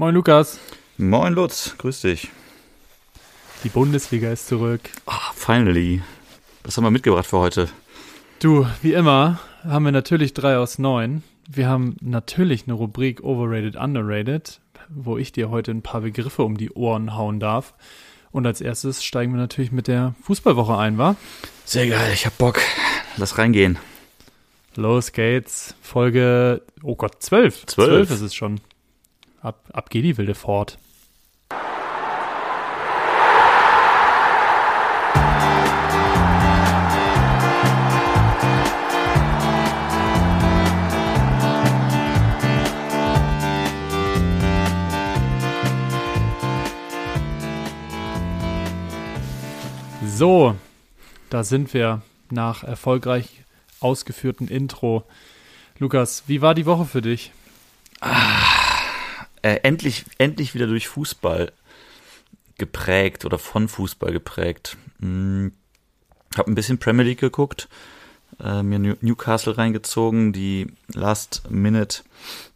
Moin Lukas. Moin Lutz, grüß dich. Die Bundesliga ist zurück. Oh, finally. Was haben wir mitgebracht für heute? Du, wie immer haben wir natürlich drei aus neun. Wir haben natürlich eine Rubrik Overrated, Underrated, wo ich dir heute ein paar Begriffe um die Ohren hauen darf. Und als erstes steigen wir natürlich mit der Fußballwoche ein, wa? Sehr geil, ich hab Bock. Lass reingehen. Los geht's. Folge, oh Gott, zwölf. Zwölf. Zwölf ist es schon. Ab, ab geht die wilde fort. So, da sind wir nach erfolgreich ausgeführten Intro. Lukas, wie war die Woche für dich? Äh, endlich, endlich wieder durch Fußball geprägt oder von Fußball geprägt. Hm, hab ein bisschen Premier League geguckt, äh, mir New- Newcastle reingezogen, die Last Minute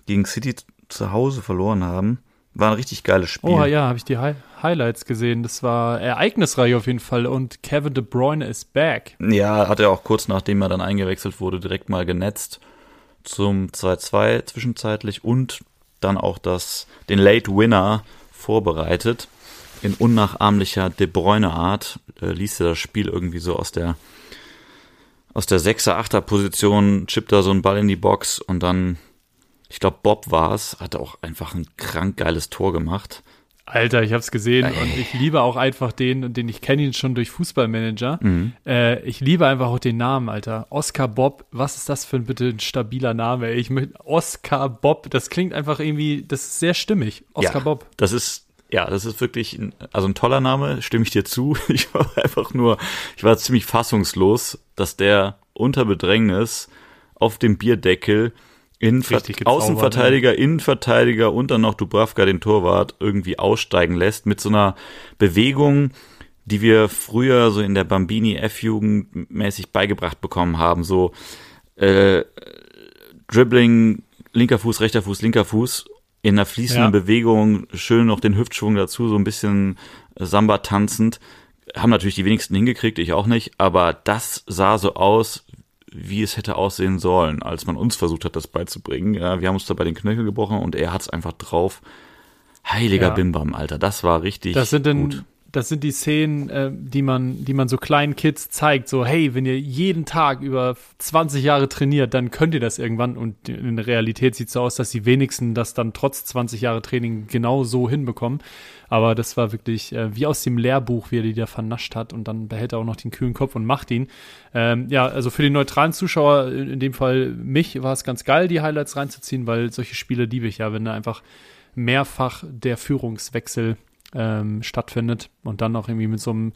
gegen City zu Hause verloren haben. War ein richtig geiles Spiel. Oh ja, habe ich die Hi Highlights gesehen. Das war ereignisreich auf jeden Fall. Und Kevin De Bruyne ist back. Ja, hat er auch kurz nachdem er dann eingewechselt wurde, direkt mal genetzt zum 2-2 zwischenzeitlich und dann auch das, den Late Winner vorbereitet. In unnachahmlicher De Bruyne-Art äh, ließ er das Spiel irgendwie so aus der aus der 6er, 8er Position, chippt da so einen Ball in die Box und dann, ich glaube Bob war's, hat auch einfach ein krank geiles Tor gemacht. Alter, ich habe es gesehen Ey. und ich liebe auch einfach den, und den ich kenne ihn schon durch Fußballmanager. Mhm. Äh, ich liebe einfach auch den Namen, Alter. Oscar Bob, was ist das für ein bitte ein stabiler Name? Ey? Ich möchte Oscar Bob, das klingt einfach irgendwie, das ist sehr stimmig. Oscar ja, Bob. Das ist, ja, das ist wirklich ein, also ein toller Name, stimme ich dir zu. Ich war einfach nur, ich war ziemlich fassungslos, dass der unter Bedrängnis auf dem Bierdeckel in Richtig gezaubert, Außenverteidiger, Innenverteidiger und dann noch Dubravka, den Torwart, irgendwie aussteigen lässt mit so einer Bewegung, die wir früher so in der Bambini F-Jugend mäßig beigebracht bekommen haben, so äh, Dribbling, linker Fuß, rechter Fuß, linker Fuß, in einer fließenden Ja. Bewegung, schön noch den Hüftschwung dazu, so ein bisschen Samba tanzend. Haben natürlich die wenigsten hingekriegt, ich auch nicht, aber das sah so aus, wie es hätte aussehen sollen, als man uns versucht hat, das beizubringen. Ja, wir haben uns dabei den Knöchel gebrochen und er hat es einfach drauf. Heiliger Ja. Bimbam, Alter, das war richtig Das sind denn, gut. das sind die Szenen, äh, die man, die man so kleinen Kids zeigt. So, hey, wenn ihr jeden Tag über 20 Jahre trainiert, dann könnt ihr das irgendwann. Und in der Realität sieht es so aus, dass die wenigsten das dann trotz 20 Jahre Training genau so hinbekommen. Aber das war wirklich äh, wie aus dem Lehrbuch, wie er die da vernascht hat. Und dann behält er auch noch den kühlen Kopf und macht ihn. Ähm, ja, also für den neutralen Zuschauer, in dem Fall mich, war es ganz geil, die Highlights reinzuziehen, weil solche Spiele liebe ich ja, wenn da einfach mehrfach der Führungswechsel ähm, stattfindet und dann auch irgendwie mit so einem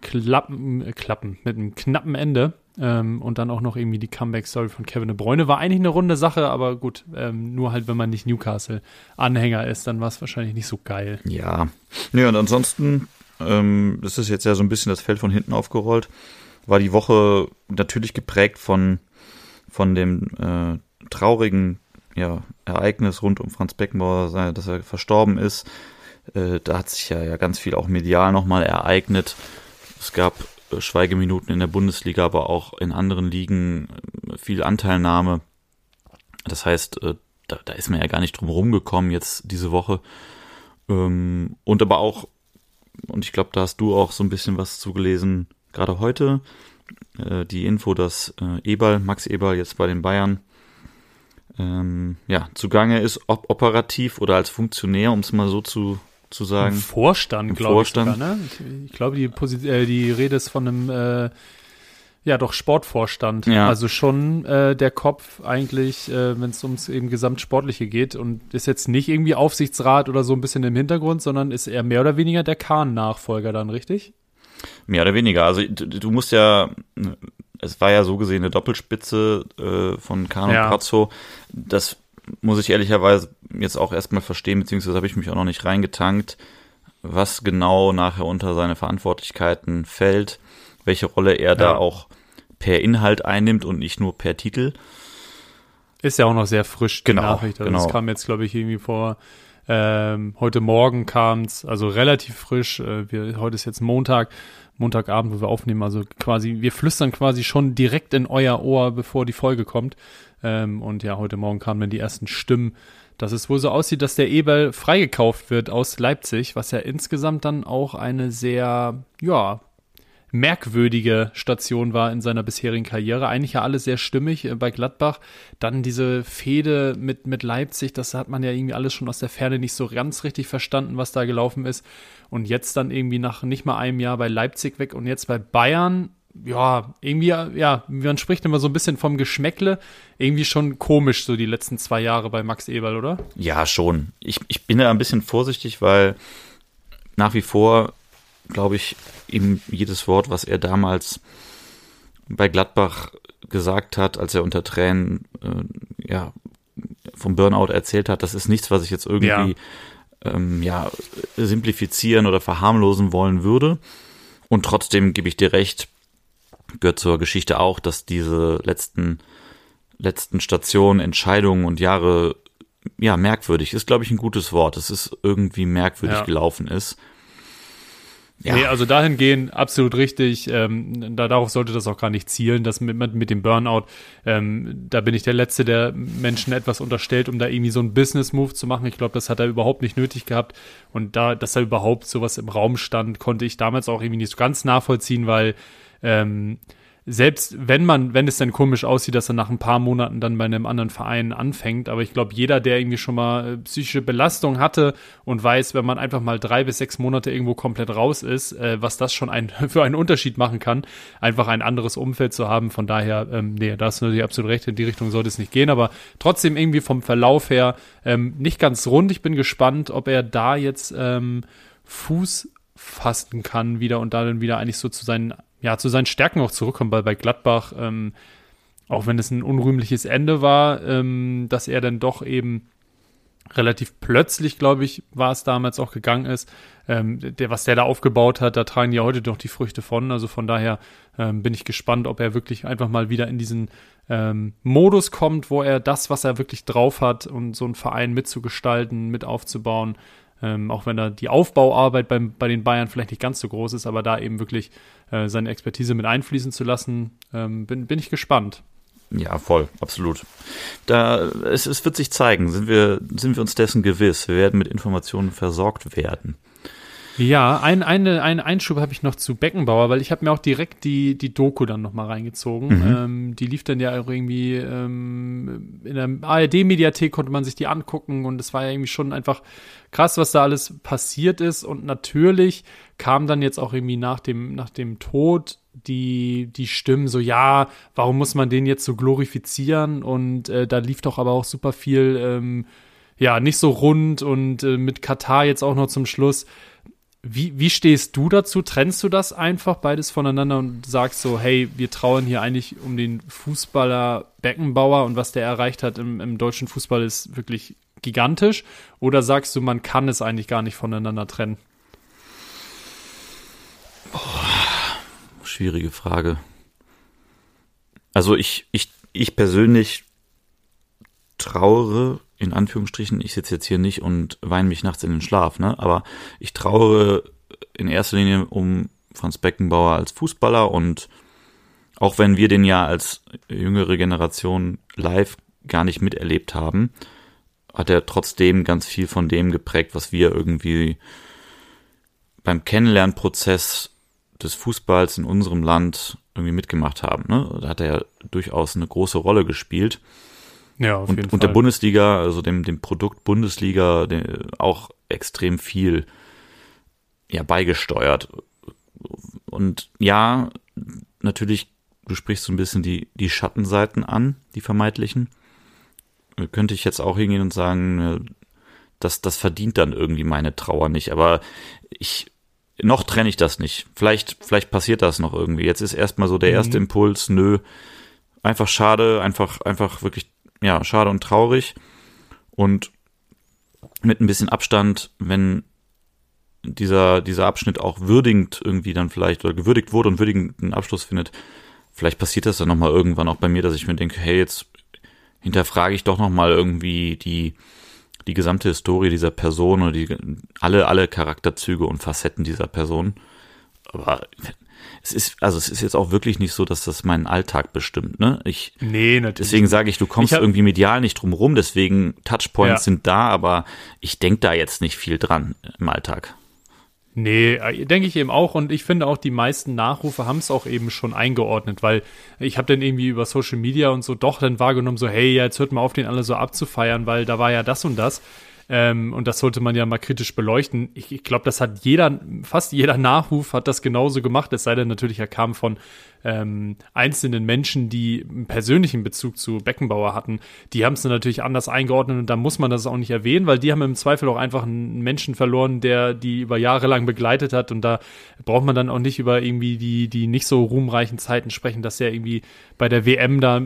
Klappen, äh, Klappen, mit einem knappen Ende ähm, und dann auch noch irgendwie die Comeback-Story von Kevin De Bruyne. War eigentlich eine runde Sache, aber gut, ähm, nur halt, wenn man nicht Newcastle-Anhänger ist, dann war es wahrscheinlich nicht so geil. Ja. Nee, und ansonsten, ähm, das ist jetzt ja so ein bisschen das Feld von hinten aufgerollt, war die Woche natürlich geprägt von, von dem äh, traurigen ja, Ereignis rund um Franz Beckenbauer, dass er verstorben ist. Äh, da hat sich ja, ja ganz viel auch medial nochmal ereignet. Es gab äh, Schweigeminuten in der Bundesliga, aber auch in anderen Ligen äh, viel Anteilnahme. Das heißt, äh, da, da ist man ja gar nicht drum rumgekommen jetzt diese Woche. Ähm, und aber auch, und ich glaube, da hast du auch so ein bisschen was zugelesen, gerade heute, die Info, dass Eberl, Max Eberl jetzt bei den Bayern ähm, ja, zugange ist, ob operativ oder als Funktionär, um es mal so zu, zu Im sagen. Vorstand, Im glaube ich. Vorstand. Sogar, ne? Ich, ich glaube, die, äh, die Rede ist von einem, äh, ja doch, Sportvorstand. Ja. Also schon äh, der Kopf eigentlich, äh, wenn es ums eben Gesamtsportliche geht und ist jetzt nicht irgendwie Aufsichtsrat oder so ein bisschen im Hintergrund, sondern ist er mehr oder weniger der Kahn-Nachfolger dann, richtig? Mehr oder weniger. Also du, du musst ja, es war ja so gesehen eine Doppelspitze äh, von Kahn Ja. und Prazzo. Das muss ich ehrlicherweise jetzt auch erstmal verstehen, beziehungsweise habe ich mich auch noch nicht reingetankt, was genau nachher unter seine Verantwortlichkeiten fällt, welche Rolle er da Ja. auch per Inhalt einnimmt und nicht nur per Titel. Ist ja auch noch sehr frisch, die Genau, Nachricht. Also genau. Das kam jetzt, glaube ich, irgendwie vor Ähm, heute Morgen kam's, also relativ frisch. Äh, wir, heute ist jetzt Montag, Montagabend, wo wir aufnehmen. Also quasi, wir flüstern quasi schon direkt in euer Ohr, bevor die Folge kommt. Ähm, und ja, heute Morgen kamen dann die ersten Stimmen, dass es wohl so aussieht, dass der Eberl freigekauft wird aus Leipzig, was ja insgesamt dann auch eine sehr, ja, merkwürdige Station war in seiner bisherigen Karriere. Eigentlich ja alles sehr stimmig äh, bei Gladbach. Dann diese Fehde mit, mit Leipzig, das hat man ja irgendwie alles schon aus der Ferne nicht so ganz richtig verstanden, was da gelaufen ist. Und jetzt dann irgendwie nach nicht mal einem Jahr bei Leipzig weg und jetzt bei Bayern. Ja, irgendwie, ja, man spricht immer so ein bisschen vom Geschmäckle. Irgendwie schon komisch, so die letzten zwei Jahre bei Max Eberl, oder? Ja, schon. Ich, ich bin da ein bisschen vorsichtig, weil nach wie vor glaube ich, ihm jedes Wort, was er damals bei Gladbach gesagt hat, als er unter Tränen äh, ja, vom Burnout erzählt hat, das ist nichts, was ich jetzt irgendwie ja. Ähm, ja, simplifizieren oder verharmlosen wollen würde. Und trotzdem gebe ich dir recht, gehört zur Geschichte auch, dass diese letzten, letzten Stationen, Entscheidungen und Jahre ja, merkwürdig ist, glaube ich, ein gutes Wort. Es ist irgendwie merkwürdig ja. gelaufen ist. Ja. Nee, also dahingehend absolut richtig. Ähm, da, darauf sollte das auch gar nicht zielen, dass mit, mit dem Burnout, ähm, da bin ich der Letzte, der Menschen etwas unterstellt, um da irgendwie so einen Business-Move zu machen. Ich glaube, das hat er überhaupt nicht nötig gehabt. Und da, dass er überhaupt sowas im Raum stand, konnte ich damals auch irgendwie nicht so ganz nachvollziehen, weil ähm, selbst wenn man, wenn es dann komisch aussieht, dass er nach ein paar Monaten dann bei einem anderen Verein anfängt, aber ich glaube, jeder, der irgendwie schon mal äh, psychische Belastung hatte und weiß, wenn man einfach mal drei bis sechs Monate irgendwo komplett raus ist, äh, was das schon ein, für einen Unterschied machen kann, einfach ein anderes Umfeld zu haben. Von daher, ähm, nee, da hast du natürlich absolut recht, in die Richtung sollte es nicht gehen, aber trotzdem irgendwie vom Verlauf her ähm, nicht ganz rund. Ich bin gespannt, ob er da jetzt ähm, Fuß fasten kann wieder und da dann wieder eigentlich so zu seinen ja, zu seinen Stärken auch zurückkommen, weil bei Gladbach, ähm, auch wenn es ein unrühmliches Ende war, ähm, dass er dann doch eben relativ plötzlich, glaube ich, war es damals auch gegangen ist. Ähm, der, was der da aufgebaut hat, da tragen ja heute doch die Früchte von. Also von daher ähm, bin ich gespannt, ob er wirklich einfach mal wieder in diesen ähm, Modus kommt, wo er das, was er wirklich drauf hat, um so einen Verein mitzugestalten, mit aufzubauen, ähm, auch wenn da die Aufbauarbeit beim, bei den Bayern vielleicht nicht ganz so groß ist, aber da eben wirklich äh, seine Expertise mit einfließen zu lassen, ähm, bin, bin ich gespannt. Ja, voll, absolut. Da, es, es wird sich zeigen, sind wir, sind wir uns dessen gewiss. Wir werden mit Informationen versorgt werden. Ja, ein, eine, einen Einschub habe ich noch zu Beckenbauer, weil ich habe mir auch direkt die, die Doku dann nochmal reingezogen. Mhm. Ähm, die lief dann ja auch irgendwie ähm, in der ARD-Mediathek konnte man sich die angucken und es war ja irgendwie schon einfach krass, was da alles passiert ist. Und natürlich kam dann jetzt auch irgendwie nach dem, nach dem Tod die, die Stimmen so, ja, warum muss man den jetzt so glorifizieren? Und äh, da lief doch aber auch super viel, ähm, ja, nicht so rund und äh, mit Katar jetzt auch noch zum Schluss. Wie, wie stehst du dazu? Trennst du das einfach beides voneinander und sagst so, hey, wir trauern hier eigentlich um den Fußballer Beckenbauer und was der erreicht hat im, im deutschen Fußball ist wirklich gigantisch? Oder sagst du, man kann es eigentlich gar nicht voneinander trennen? Oh, schwierige Frage. Also ich, ich, ich persönlich trauere in Anführungsstrichen, ich sitze jetzt hier nicht und weine mich nachts in den Schlaf, ne? Aber ich trauere in erster Linie um Franz Beckenbauer als Fußballer und auch wenn wir den ja als jüngere Generation live gar nicht miterlebt haben, hat er trotzdem ganz viel von dem geprägt, was wir irgendwie beim Kennenlernprozess des Fußballs in unserem Land irgendwie mitgemacht haben. Ne? Da hat er durchaus eine große Rolle gespielt. Ja, auf und, jeden Fall. Und der Bundesliga, also dem, dem Produkt Bundesliga, auch extrem viel ja, beigesteuert. Und ja, natürlich, du sprichst so ein bisschen die, die Schattenseiten an, die vermeintlichen. Könnte ich jetzt auch hingehen und sagen, das, das verdient dann irgendwie meine Trauer nicht. Aber ich, noch trenne ich das nicht. Vielleicht, vielleicht passiert das noch irgendwie. Jetzt ist erstmal so der erste mhm. Impuls, nö, einfach schade, einfach, einfach wirklich ja, schade und traurig. Und mit ein bisschen Abstand, wenn dieser, dieser Abschnitt auch würdigend irgendwie dann vielleicht oder gewürdigt wurde und würdigenden Abschluss findet, vielleicht passiert das dann nochmal irgendwann auch bei mir, dass ich mir denke, hey, jetzt hinterfrage ich doch nochmal irgendwie die, die gesamte Historie dieser Person oder die, alle, alle Charakterzüge und Facetten dieser Person. Aber es ist, also es ist jetzt auch wirklich nicht so, dass das meinen Alltag bestimmt, ne? Ich, nee, natürlich. Deswegen sage ich, du kommst Ich hab- irgendwie medial nicht drum rum, deswegen Touchpoints Ja. sind da, aber ich denke da jetzt nicht viel dran im Alltag. Nee, äh, denke ich eben auch. Und ich finde auch, die meisten Nachrufe haben es auch eben schon eingeordnet, weil ich habe dann irgendwie über Social Media und so doch dann wahrgenommen, so, hey, ja, jetzt hört mal auf, den alle so abzufeiern, weil da war ja das und das. Ähm, und das sollte man ja mal kritisch beleuchten. Ich, ich glaube, das hat jeder, fast jeder Nachruf hat das genauso gemacht, es sei denn natürlich, er kam von ähm, einzelnen Menschen, die einen persönlichen Bezug zu Beckenbauer hatten. Die haben es natürlich anders eingeordnet und da muss man das auch nicht erwähnen, weil die haben im Zweifel auch einfach einen Menschen verloren, der die über Jahre lang begleitet hat und da braucht man dann auch nicht über irgendwie die, die nicht so ruhmreichen Zeiten sprechen, dass er irgendwie bei der WM da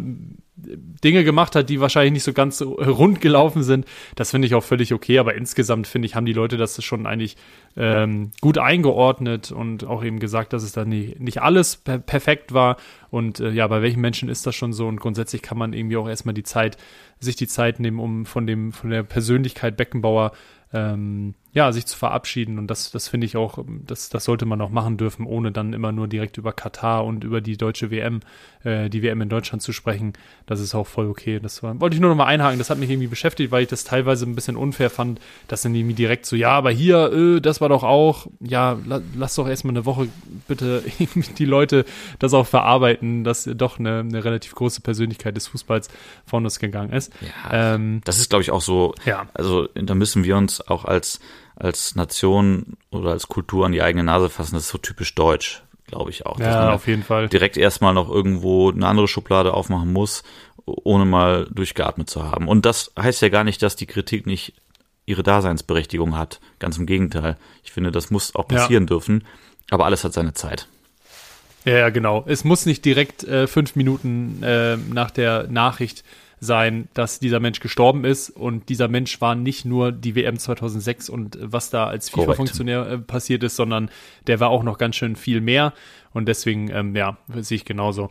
Dinge gemacht hat, die wahrscheinlich nicht so ganz rund gelaufen sind. Das finde ich auch völlig okay, aber insgesamt finde ich, haben die Leute das schon eigentlich ähm, gut eingeordnet und auch eben gesagt, dass es da nie, nicht alles per perfekt war. Und äh, ja, bei welchen Menschen ist das schon so? Und grundsätzlich kann man irgendwie auch erstmal die Zeit, sich die Zeit nehmen, um von dem, von der Persönlichkeit Beckenbauer ähm, ja, sich zu verabschieden. Und das, das finde ich auch, das, das sollte man auch machen dürfen, ohne dann immer nur direkt über Katar und über die deutsche WM, äh, die WM in Deutschland zu sprechen. Das ist auch voll okay. Das war, wollte ich nur noch mal einhaken. Das hat mich irgendwie beschäftigt, weil ich das teilweise ein bisschen unfair fand, dass dann irgendwie direkt so, ja, aber hier, äh, das war doch auch, ja, la, lass doch erstmal eine Woche bitte die Leute das auch verarbeiten, dass doch eine, eine relativ große Persönlichkeit des Fußballs von uns gegangen ist. Ja, Ähm, das ist, glaube ich, auch so. Ja. Also da müssen wir uns auch als als Nation oder als Kultur an die eigene Nase fassen. Das ist so typisch deutsch, glaube ich auch. dass ja, man auf jeden Fall. direkt erstmal noch irgendwo eine andere Schublade aufmachen muss, ohne mal durchgeatmet zu haben. Und das heißt ja gar nicht, dass die Kritik nicht ihre Daseinsberechtigung hat. Ganz im Gegenteil. Ich finde, das muss auch Ja. passieren dürfen. Aber alles hat seine Zeit. Ja, ja, genau. Es muss nicht direkt äh, fünf Minuten äh, nach der Nachricht sein, dass dieser Mensch gestorben ist. Und dieser Mensch war nicht nur die WM 2006 und äh, was da als. FIFA-Funktionär äh, passiert ist, sondern der war auch noch ganz schön viel mehr. Und deswegen, ähm, ja, sehe ich genauso.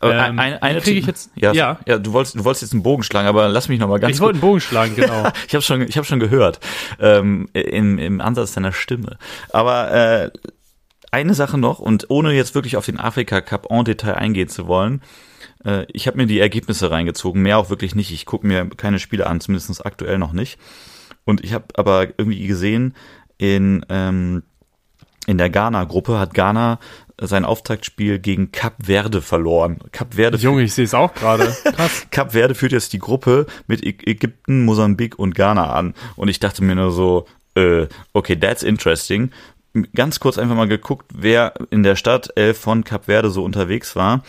Aber Ähm, eine, eine kriege ich jetzt- ja, ja. ja. du wolltest, du wolltest jetzt einen Bogen schlagen, aber lass mich noch mal ganz Ich wollte einen Bogen schlagen, genau. ich habe schon, ich habe schon gehört ähm, im, im Ansatz deiner Stimme. Aber äh, eine Sache noch und ohne jetzt wirklich auf den Afrika Cup en Detail eingehen zu wollen. Äh, ich habe mir die Ergebnisse reingezogen, mehr auch wirklich nicht. Ich gucke mir keine Spiele an, zumindest aktuell noch nicht. Und ich habe aber irgendwie gesehen in ähm, in der Ghana-Gruppe hat Ghana sein Auftaktspiel gegen Cap Verde verloren. Cap Verde Junge, ich sehe es auch gerade. Krass. Kap Verde führt jetzt die Gruppe mit Ägypten, Mosambik und Ghana an. Und ich dachte mir nur so, äh, okay, that's interesting. Ganz kurz einfach mal geguckt, wer in der Startelf von Kap Verde so unterwegs war.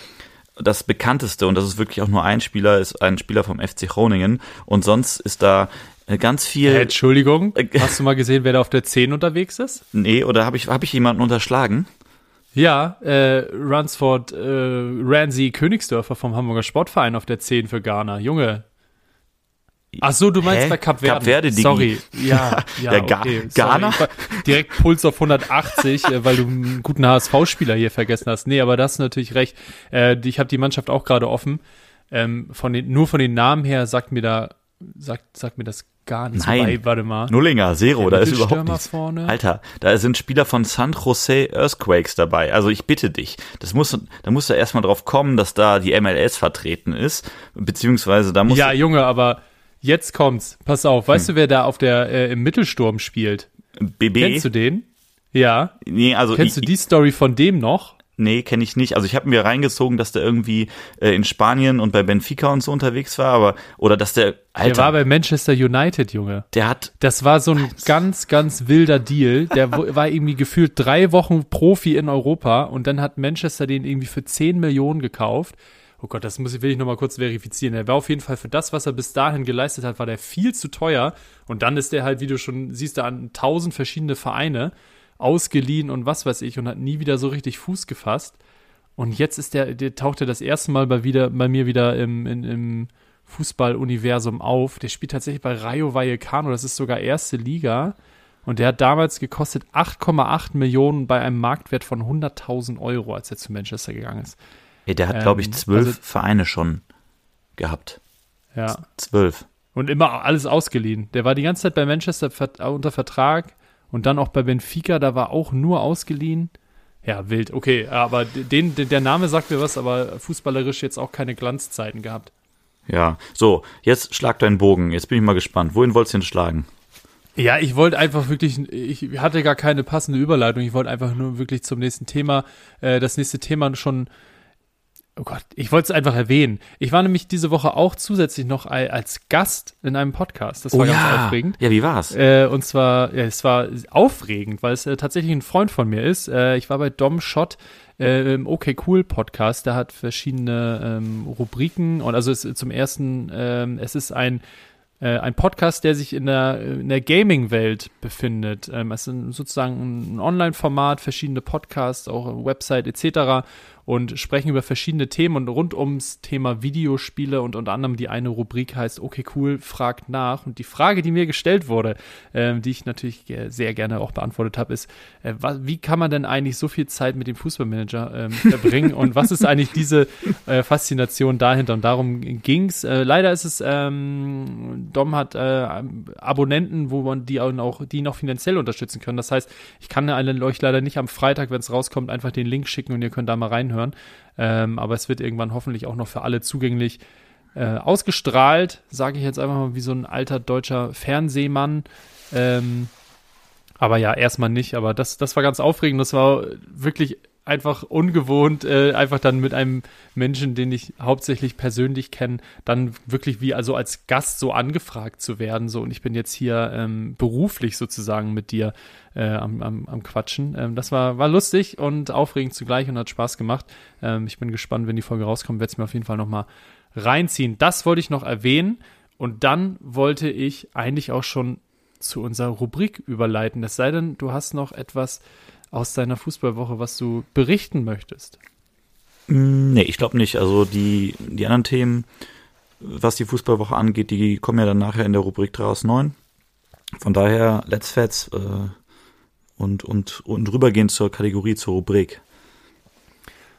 Das bekannteste, und das ist wirklich auch nur ein Spieler, ist ein Spieler vom FC Groningen. Und sonst ist da äh, ganz viel. Äh, Entschuldigung, hast du mal gesehen, wer da auf der 10 unterwegs ist? Nee, oder habe ich, hab ich jemanden unterschlagen? Ja, äh, Ransford, äh, Ramsey Königsdörfer vom Hamburger Sportverein auf der 10 für Ghana. Junge. Ach so, du meinst Hä? bei Cap Verde. Kap Verde, Digi. Sorry. Ja, ja, Ja, Ga- okay. Ghana? Sorry. Direkt Puls auf 180, äh, weil du einen guten HSV-Spieler hier vergessen hast. Nee, aber das ist natürlich recht. Äh, ich habe die Mannschaft auch gerade offen. Ähm, von den, nur von den Namen her sagt mir da, sagt, sagt mir das gar nichts. Nein. Wobei, warte mal. Nullinger, Zero, Der da ist überhaupt nichts. vorne. Alter, da sind Spieler von San Jose Earthquakes dabei. Also ich bitte dich, das muss, da musst du erstmal drauf kommen, dass da die MLS vertreten ist, beziehungsweise da muss Ja, Junge, aber jetzt kommt's. Pass auf, Hm. weißt du, wer da auf der äh, im Mittelsturm spielt? BB. Kennst du den? Ja. nee, also Kennst du ich, die Story von dem noch? Nee, kenne ich nicht. Also ich habe mir reingezogen, dass der irgendwie äh, in Spanien und bei Benfica und so unterwegs war, aber oder dass der Alter, Der war bei Manchester United, Junge. der hat Das war so ein ganz, ganz wilder Deal. Der war irgendwie gefühlt drei Wochen Profi in Europa und dann hat Manchester den irgendwie für 10 Millionen gekauft. Oh Gott, das muss ich, will ich nochmal kurz verifizieren. Er war auf jeden Fall für das, was er bis dahin geleistet hat, war der viel zu teuer. Und dann ist der halt, wie du schon siehst, da an tausend verschiedene Vereine ausgeliehen und was weiß ich und hat nie wieder so richtig Fuß gefasst. Und jetzt ist der, der taucht er das erste Mal bei, wieder, bei mir wieder im, in, im Fußballuniversum auf. Der spielt tatsächlich bei Rayo Vallecano, das ist sogar erste Liga. Und der hat damals gekostet 8,8 Millionen bei einem Marktwert von 100.000 Euro, als er zu Manchester gegangen ist. Ey, der hat glaube ich Ähm, zwölf also- Vereine schon gehabt. Ja. Zwölf. Und immer alles ausgeliehen. Der war die ganze Zeit bei Manchester unter Vertrag und dann auch bei Benfica, da war auch nur ausgeliehen. Ja, wild. Okay, aber den, der Name sagt mir was, aber fußballerisch jetzt auch keine Glanzzeiten gehabt. Ja, so, jetzt schlag deinen Bogen. Jetzt bin ich mal gespannt. Wohin wolltest du denn schlagen? Ja, ich wollte einfach wirklich, ich hatte gar keine passende Überleitung. Ich wollte einfach nur wirklich zum nächsten Thema, äh, das nächste Thema schon Oh Gott, ich wollte es einfach erwähnen. Ich war nämlich diese Woche auch zusätzlich noch als Gast in einem Podcast. Das war oh, ganz ja. aufregend. Ja, wie war's? Äh, und zwar, ja, es war aufregend, weil es äh, tatsächlich ein Freund von mir ist. Äh, ich war bei Dom Schott äh, im Okay Cool Podcast. Der hat verschiedene ähm, Rubriken und also es, zum ersten, ähm, es ist ein äh, ein Podcast, der sich in der, in der Gaming-Welt befindet. Ähm, es ist sozusagen ein Online-Format, verschiedene Podcasts, auch eine Website etc und sprechen über verschiedene Themen und rund ums Thema Videospiele und unter anderem die eine Rubrik heißt Okay cool fragt nach und die Frage, die mir gestellt wurde, äh, die ich natürlich sehr gerne auch beantwortet habe, ist, äh, wie kann man denn eigentlich so viel Zeit mit dem Fußballmanager äh, verbringen und was ist eigentlich diese äh, Faszination dahinter und darum ging's. Äh, leider ist es, ähm, Dom hat äh, Abonnenten, wo man die auch, die ihn auch finanziell unterstützen können. Das heißt, ich kann euch leider nicht am Freitag, wenn es rauskommt, einfach den Link schicken und ihr könnt da mal reinhören anhören. Ähm, aber es wird irgendwann hoffentlich auch noch für alle zugänglich äh, ausgestrahlt, sage ich jetzt einfach mal wie so ein alter deutscher Fernsehmann. Ähm, aber ja, erstmal nicht. Aber das, das war ganz aufregend. Das war wirklich einfach ungewohnt, äh, einfach dann mit einem Menschen, den ich hauptsächlich persönlich kenne, dann wirklich wie also als Gast so angefragt zu werden. So, und ich bin jetzt hier ähm, beruflich sozusagen mit dir äh, am, am, am Quatschen. Ähm, das war, war lustig und aufregend zugleich und hat Spaß gemacht. Ähm, ich bin gespannt, wenn die Folge rauskommt, werde es mir auf jeden Fall nochmal reinziehen. Das wollte ich noch erwähnen. Und dann wollte ich eigentlich auch schon zu unserer Rubrik überleiten. Es sei denn, du hast noch etwas aus deiner Fußballwoche, was du berichten möchtest? Mm, nee, ich glaube nicht. Also die, die anderen Themen, was die Fußballwoche angeht, die kommen ja dann nachher in der Rubrik 3 aus 9. Von daher, let's fets äh, und, und, und rübergehen zur Kategorie, zur Rubrik.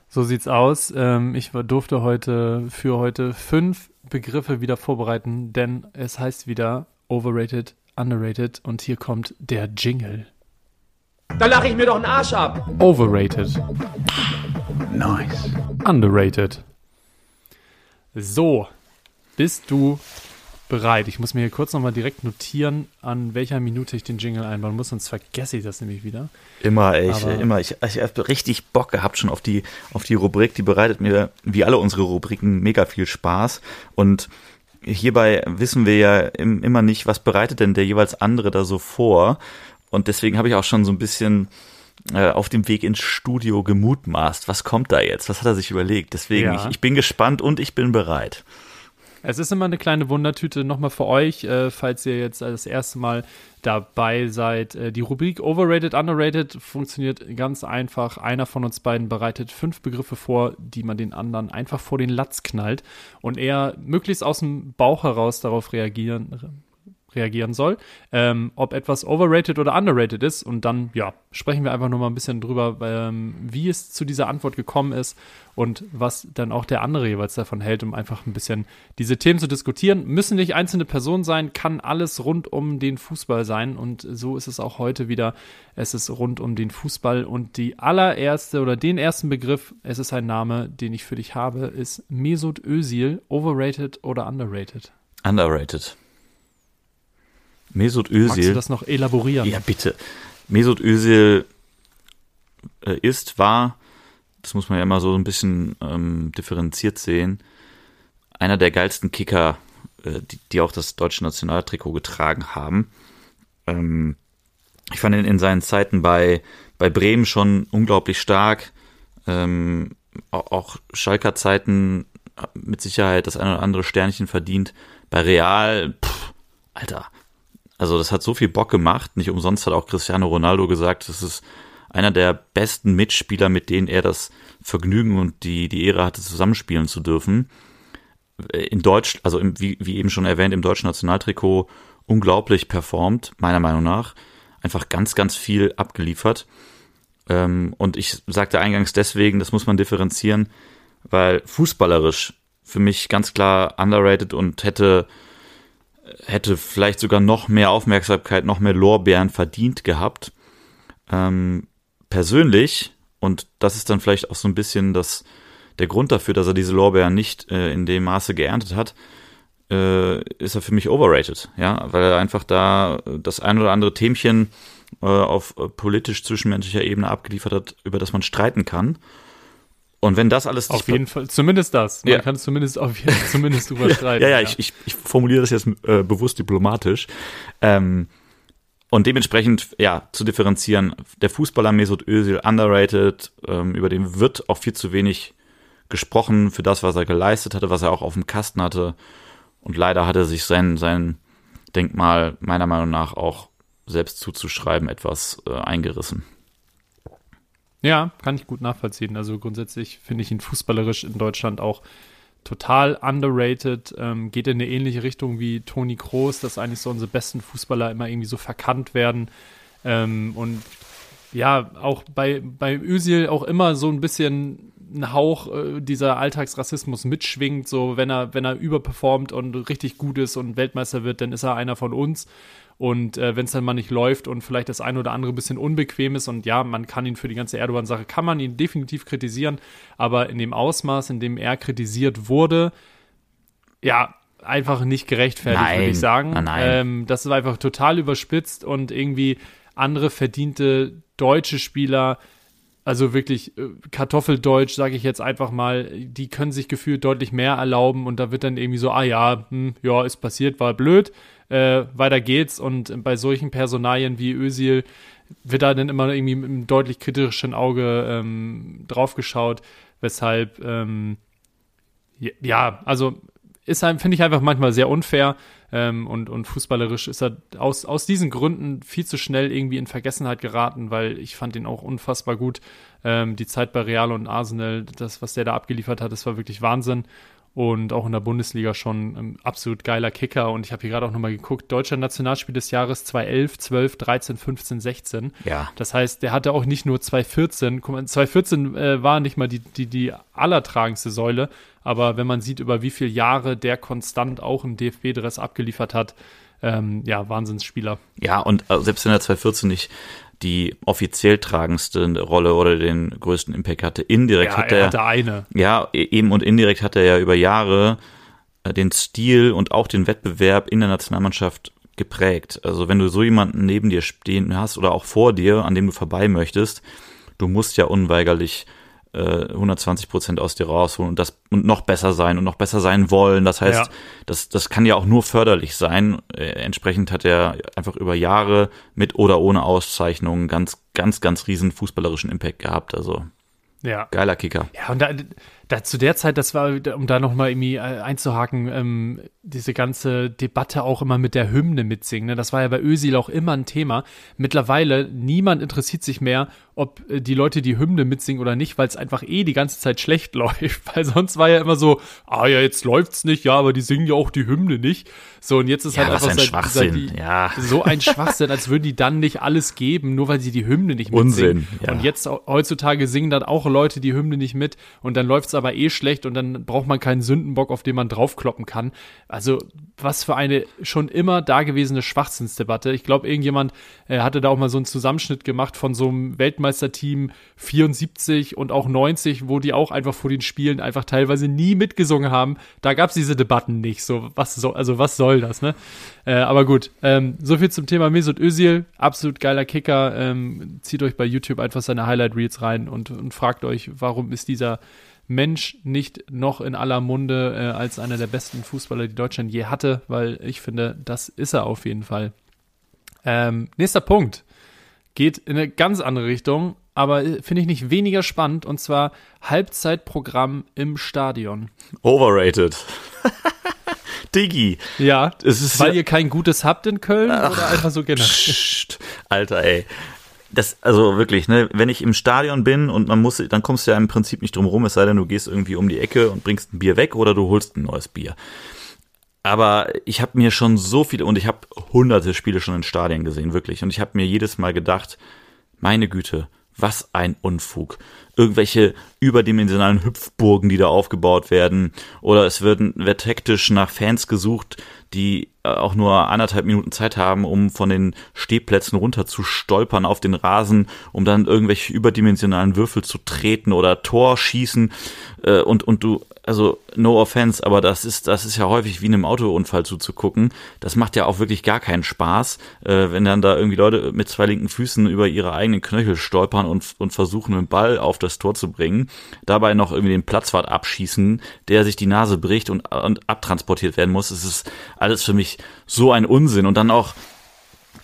So sieht's aus. Ähm, ich durfte heute für heute fünf Begriffe wieder vorbereiten, denn es heißt wieder overrated, underrated und hier kommt der Jingle. Da lache ich mir doch einen Arsch ab. Overrated. Nice. Underrated. So, bist du bereit? Ich muss mir hier kurz nochmal direkt notieren, an welcher Minute ich den Jingle einbauen muss, sonst vergesse ich das nämlich wieder. Immer, ey, ich, immer. Ich, ich habe richtig Bock gehabt schon auf die, auf die Rubrik. Die bereitet mir, wie alle unsere Rubriken, mega viel Spaß. Und hierbei wissen wir ja immer nicht, was bereitet denn der jeweils andere da so vor. Und deswegen habe ich auch schon so ein bisschen äh, auf dem Weg ins Studio gemutmaßt. Was kommt da jetzt? Was hat er sich überlegt? Deswegen, ja. ich, ich bin gespannt und ich bin bereit. Es ist immer eine kleine Wundertüte nochmal für euch, äh, falls ihr jetzt das erste Mal dabei seid. Äh, die Rubrik Overrated, Underrated funktioniert ganz einfach. Einer von uns beiden bereitet fünf Begriffe vor, die man den anderen einfach vor den Latz knallt und er möglichst aus dem Bauch heraus darauf reagieren, reagieren soll, ähm, ob etwas overrated oder underrated ist. Und dann, ja, sprechen wir einfach nur mal ein bisschen drüber, ähm, wie es zu dieser Antwort gekommen ist und was dann auch der andere jeweils davon hält, um einfach ein bisschen diese Themen zu diskutieren. Müssen nicht einzelne Personen sein, kann alles rund um den Fußball sein. Und so ist es auch heute wieder. Es ist rund um den Fußball. Und die allererste oder den ersten Begriff, es ist ein Name, den ich für dich habe, ist Mesut Özil. Overrated oder underrated? Underrated. Mesut Özil. Magst du das noch elaborieren? Ja, bitte. Mesut Özil äh, ist, war, das muss man ja immer so ein bisschen ähm, differenziert sehen, einer der geilsten Kicker, äh, die, die, auch das deutsche Nationaltrikot getragen haben. Ähm, ich fand ihn in seinen Zeiten bei, bei Bremen schon unglaublich stark. Ähm, auch, Schalker Zeiten mit Sicherheit das eine oder andere Sternchen verdient. Bei Real, pff, Alter, also das hat so viel Bock gemacht. Nicht umsonst hat auch Cristiano Ronaldo gesagt, das ist einer der besten Mitspieler, mit denen er das Vergnügen und die, die Ehre hatte, zusammenspielen zu dürfen. In Deutsch, also im, wie, wie eben schon erwähnt, im deutschen Nationaltrikot unglaublich performt, meiner Meinung nach. Einfach ganz, ganz viel abgeliefert. Ähm, und ich sagte eingangs deswegen, das muss man differenzieren, weil fußballerisch für mich ganz klar underrated und hätte hätte vielleicht sogar noch mehr Aufmerksamkeit, noch mehr Lorbeeren verdient gehabt. Ähm, persönlich, und das ist dann vielleicht auch so ein bisschen das, der Grund dafür, dass er diese Lorbeeren nicht äh, in dem Maße geerntet hat, äh, ist er für mich overrated, ja, weil er einfach da das ein oder andere Themchen äh, auf äh, politisch zwischenmenschlicher Ebene abgeliefert hat, über das man streiten kann. Und wenn das alles auf jeden Fall, zumindest das. Man ja. kann es zumindest auf zumindest drüber streiten. ja, ja, ja, Ich, ich, ich formuliere das jetzt äh, bewusst diplomatisch. Ähm, und dementsprechend, ja, zu differenzieren, der Fußballer Mesut Özil underrated, ähm, über den wird auch viel zu wenig gesprochen für das, was er geleistet hatte, was er auch auf dem Kasten hatte. Und leider hat er sich sein, sein Denkmal meiner Meinung nach auch selbst zuzuschreiben etwas äh, eingerissen. Ja, kann ich gut nachvollziehen. Also grundsätzlich finde ich ihn fußballerisch in Deutschland auch total underrated. Ähm, geht in eine ähnliche Richtung wie Toni Kroos, dass eigentlich so unsere besten Fußballer immer irgendwie so verkannt werden. Ähm, und ja, auch bei, bei Özil auch immer so ein bisschen ein Hauch äh, dieser Alltagsrassismus mitschwingt, so wenn er, wenn er überperformt und richtig gut ist und Weltmeister wird, dann ist er einer von uns. Und äh, wenn es dann mal nicht läuft und vielleicht das eine oder andere bisschen unbequem ist und ja, man kann ihn für die ganze Erdogan-Sache, kann man ihn definitiv kritisieren, aber in dem Ausmaß, in dem er kritisiert wurde, ja, einfach nicht gerechtfertigt, würde ich sagen. Nein, nein. Ähm, das ist einfach total überspitzt und irgendwie andere verdiente deutsche Spieler also wirklich äh, Kartoffeldeutsch, sage ich jetzt einfach mal, die können sich gefühlt deutlich mehr erlauben und da wird dann irgendwie so, ah ja, hm, ja, ist passiert, war blöd, äh, weiter geht's und bei solchen Personalien wie Ösil wird da dann immer irgendwie mit einem deutlich kritischeren Auge ähm, draufgeschaut, weshalb ähm, ja, also ist finde ich einfach manchmal sehr unfair ähm, und, und fußballerisch ist er aus, aus diesen Gründen viel zu schnell irgendwie in Vergessenheit geraten, weil ich fand ihn auch unfassbar gut. Ähm, die Zeit bei Real und Arsenal, das, was der da abgeliefert hat, das war wirklich Wahnsinn und auch in der Bundesliga schon ein absolut geiler Kicker. Und ich habe hier gerade auch nochmal geguckt, deutscher Nationalspiel des Jahres 2011, 12, 13, 15, 16. Ja. Das heißt, der hatte auch nicht nur 2014, guck mal, 2014 äh, war nicht mal die, die, die allertragendste Säule, aber wenn man sieht, über wie viele Jahre der konstant auch im DFB-Dress abgeliefert hat, ähm, ja, Wahnsinnsspieler. Ja, und äh, selbst wenn er 2014 nicht die offiziell tragendste Rolle oder den größten Impact hatte. Indirekt ja, hat er, er hatte eine. Ja, e-, eben und indirekt hat er ja über Jahre äh, den Stil und auch den Wettbewerb in der Nationalmannschaft geprägt. Also wenn du so jemanden neben dir stehen hast oder auch vor dir, an dem du vorbei möchtest, du musst ja unweigerlich 120 äh, Prozent aus dir rausholen und das und noch besser sein und noch besser sein wollen. Das heißt, ja. das, das kann ja auch nur förderlich sein. Äh, entsprechend hat er einfach über Jahre mit oder ohne Auszeichnungen ganz, ganz, ganz riesen fußballerischen Impact gehabt. Also ja. geiler Kicker. Ja, und da, da zu der Zeit, das war, um da nochmal irgendwie äh, einzuhaken, ähm, diese ganze Debatte auch immer mit der Hymne mitsingen. Ne? Das war ja bei Ösil auch immer ein Thema. Mittlerweile, niemand interessiert sich mehr, ob äh, die Leute die Hymne mitsingen oder nicht, weil es einfach eh die ganze Zeit schlecht läuft. Weil sonst war ja immer so, ah ja, jetzt läuft's nicht, ja, aber die singen ja auch die Hymne nicht. So, und jetzt ist ja, halt einfach ein seit, seit die, ja. so ein Schwachsinn, als würden die dann nicht alles geben, nur weil sie die Hymne nicht mitsingen. Unsinn, ja. Und jetzt heutzutage singen dann auch Leute die Hymne nicht mit und dann läuft's aber eh schlecht und dann braucht man keinen Sündenbock, auf den man draufkloppen kann. Also was für eine schon immer dagewesene Schwachsinnsdebatte. Ich glaube, irgendjemand äh, hatte da auch mal so einen Zusammenschnitt gemacht von so einem Weltmeisterteam 74 und auch 90, wo die auch einfach vor den Spielen einfach teilweise nie mitgesungen haben. Da gab es diese Debatten nicht. So, was soll, also was soll das, ne? Äh, aber gut, ähm, so viel zum Thema Mesut Özil. Absolut geiler Kicker. Ähm, zieht euch bei YouTube einfach seine Highlight Reels rein und, und fragt euch, warum ist dieser Mensch nicht noch in aller Munde äh, als einer der besten Fußballer, die Deutschland je hatte, weil ich finde, das ist er auf jeden Fall. Ähm, nächster Punkt geht in eine ganz andere Richtung, aber äh, finde ich nicht weniger spannend und zwar Halbzeitprogramm im Stadion. Overrated. Diggi. Ja, weil ja ihr kein gutes habt in Köln Ach, oder einfach so generell? Pst, Alter, ey das, also wirklich, ne, wenn ich im Stadion bin und man muss, dann kommst du ja im Prinzip nicht drum rum, es sei denn, du gehst irgendwie um die Ecke und bringst ein Bier weg oder du holst ein neues Bier. Aber ich habe mir schon so viele und ich habe hunderte Spiele schon in Stadien gesehen, wirklich. Und ich habe mir jedes Mal gedacht, meine Güte, was ein Unfug. irgendwelche überdimensionalen Hüpfburgen, die da aufgebaut werden. Oder es wird, wird hektisch nach Fans gesucht, die äh, auch nur anderthalb Minuten Zeit haben, um von den Stehplätzen runter zu stolpern auf den Rasen, um dann irgendwelche überdimensionalen Würfel zu treten oder Tor schießen. Äh, und, und du, also no offense, aber das ist, das ist ja häufig wie einem Autounfall zuzugucken. Das macht ja auch wirklich gar keinen Spaß, äh, wenn dann da irgendwie Leute mit zwei linken Füßen über ihre eigenen Knöchel stolpern und, und versuchen, einen Ball auf das Tor zu bringen. Dabei noch irgendwie den Platzwart abschießen, der sich die Nase bricht und, und abtransportiert werden muss. Es ist alles für mich so ein Unsinn. Und dann auch,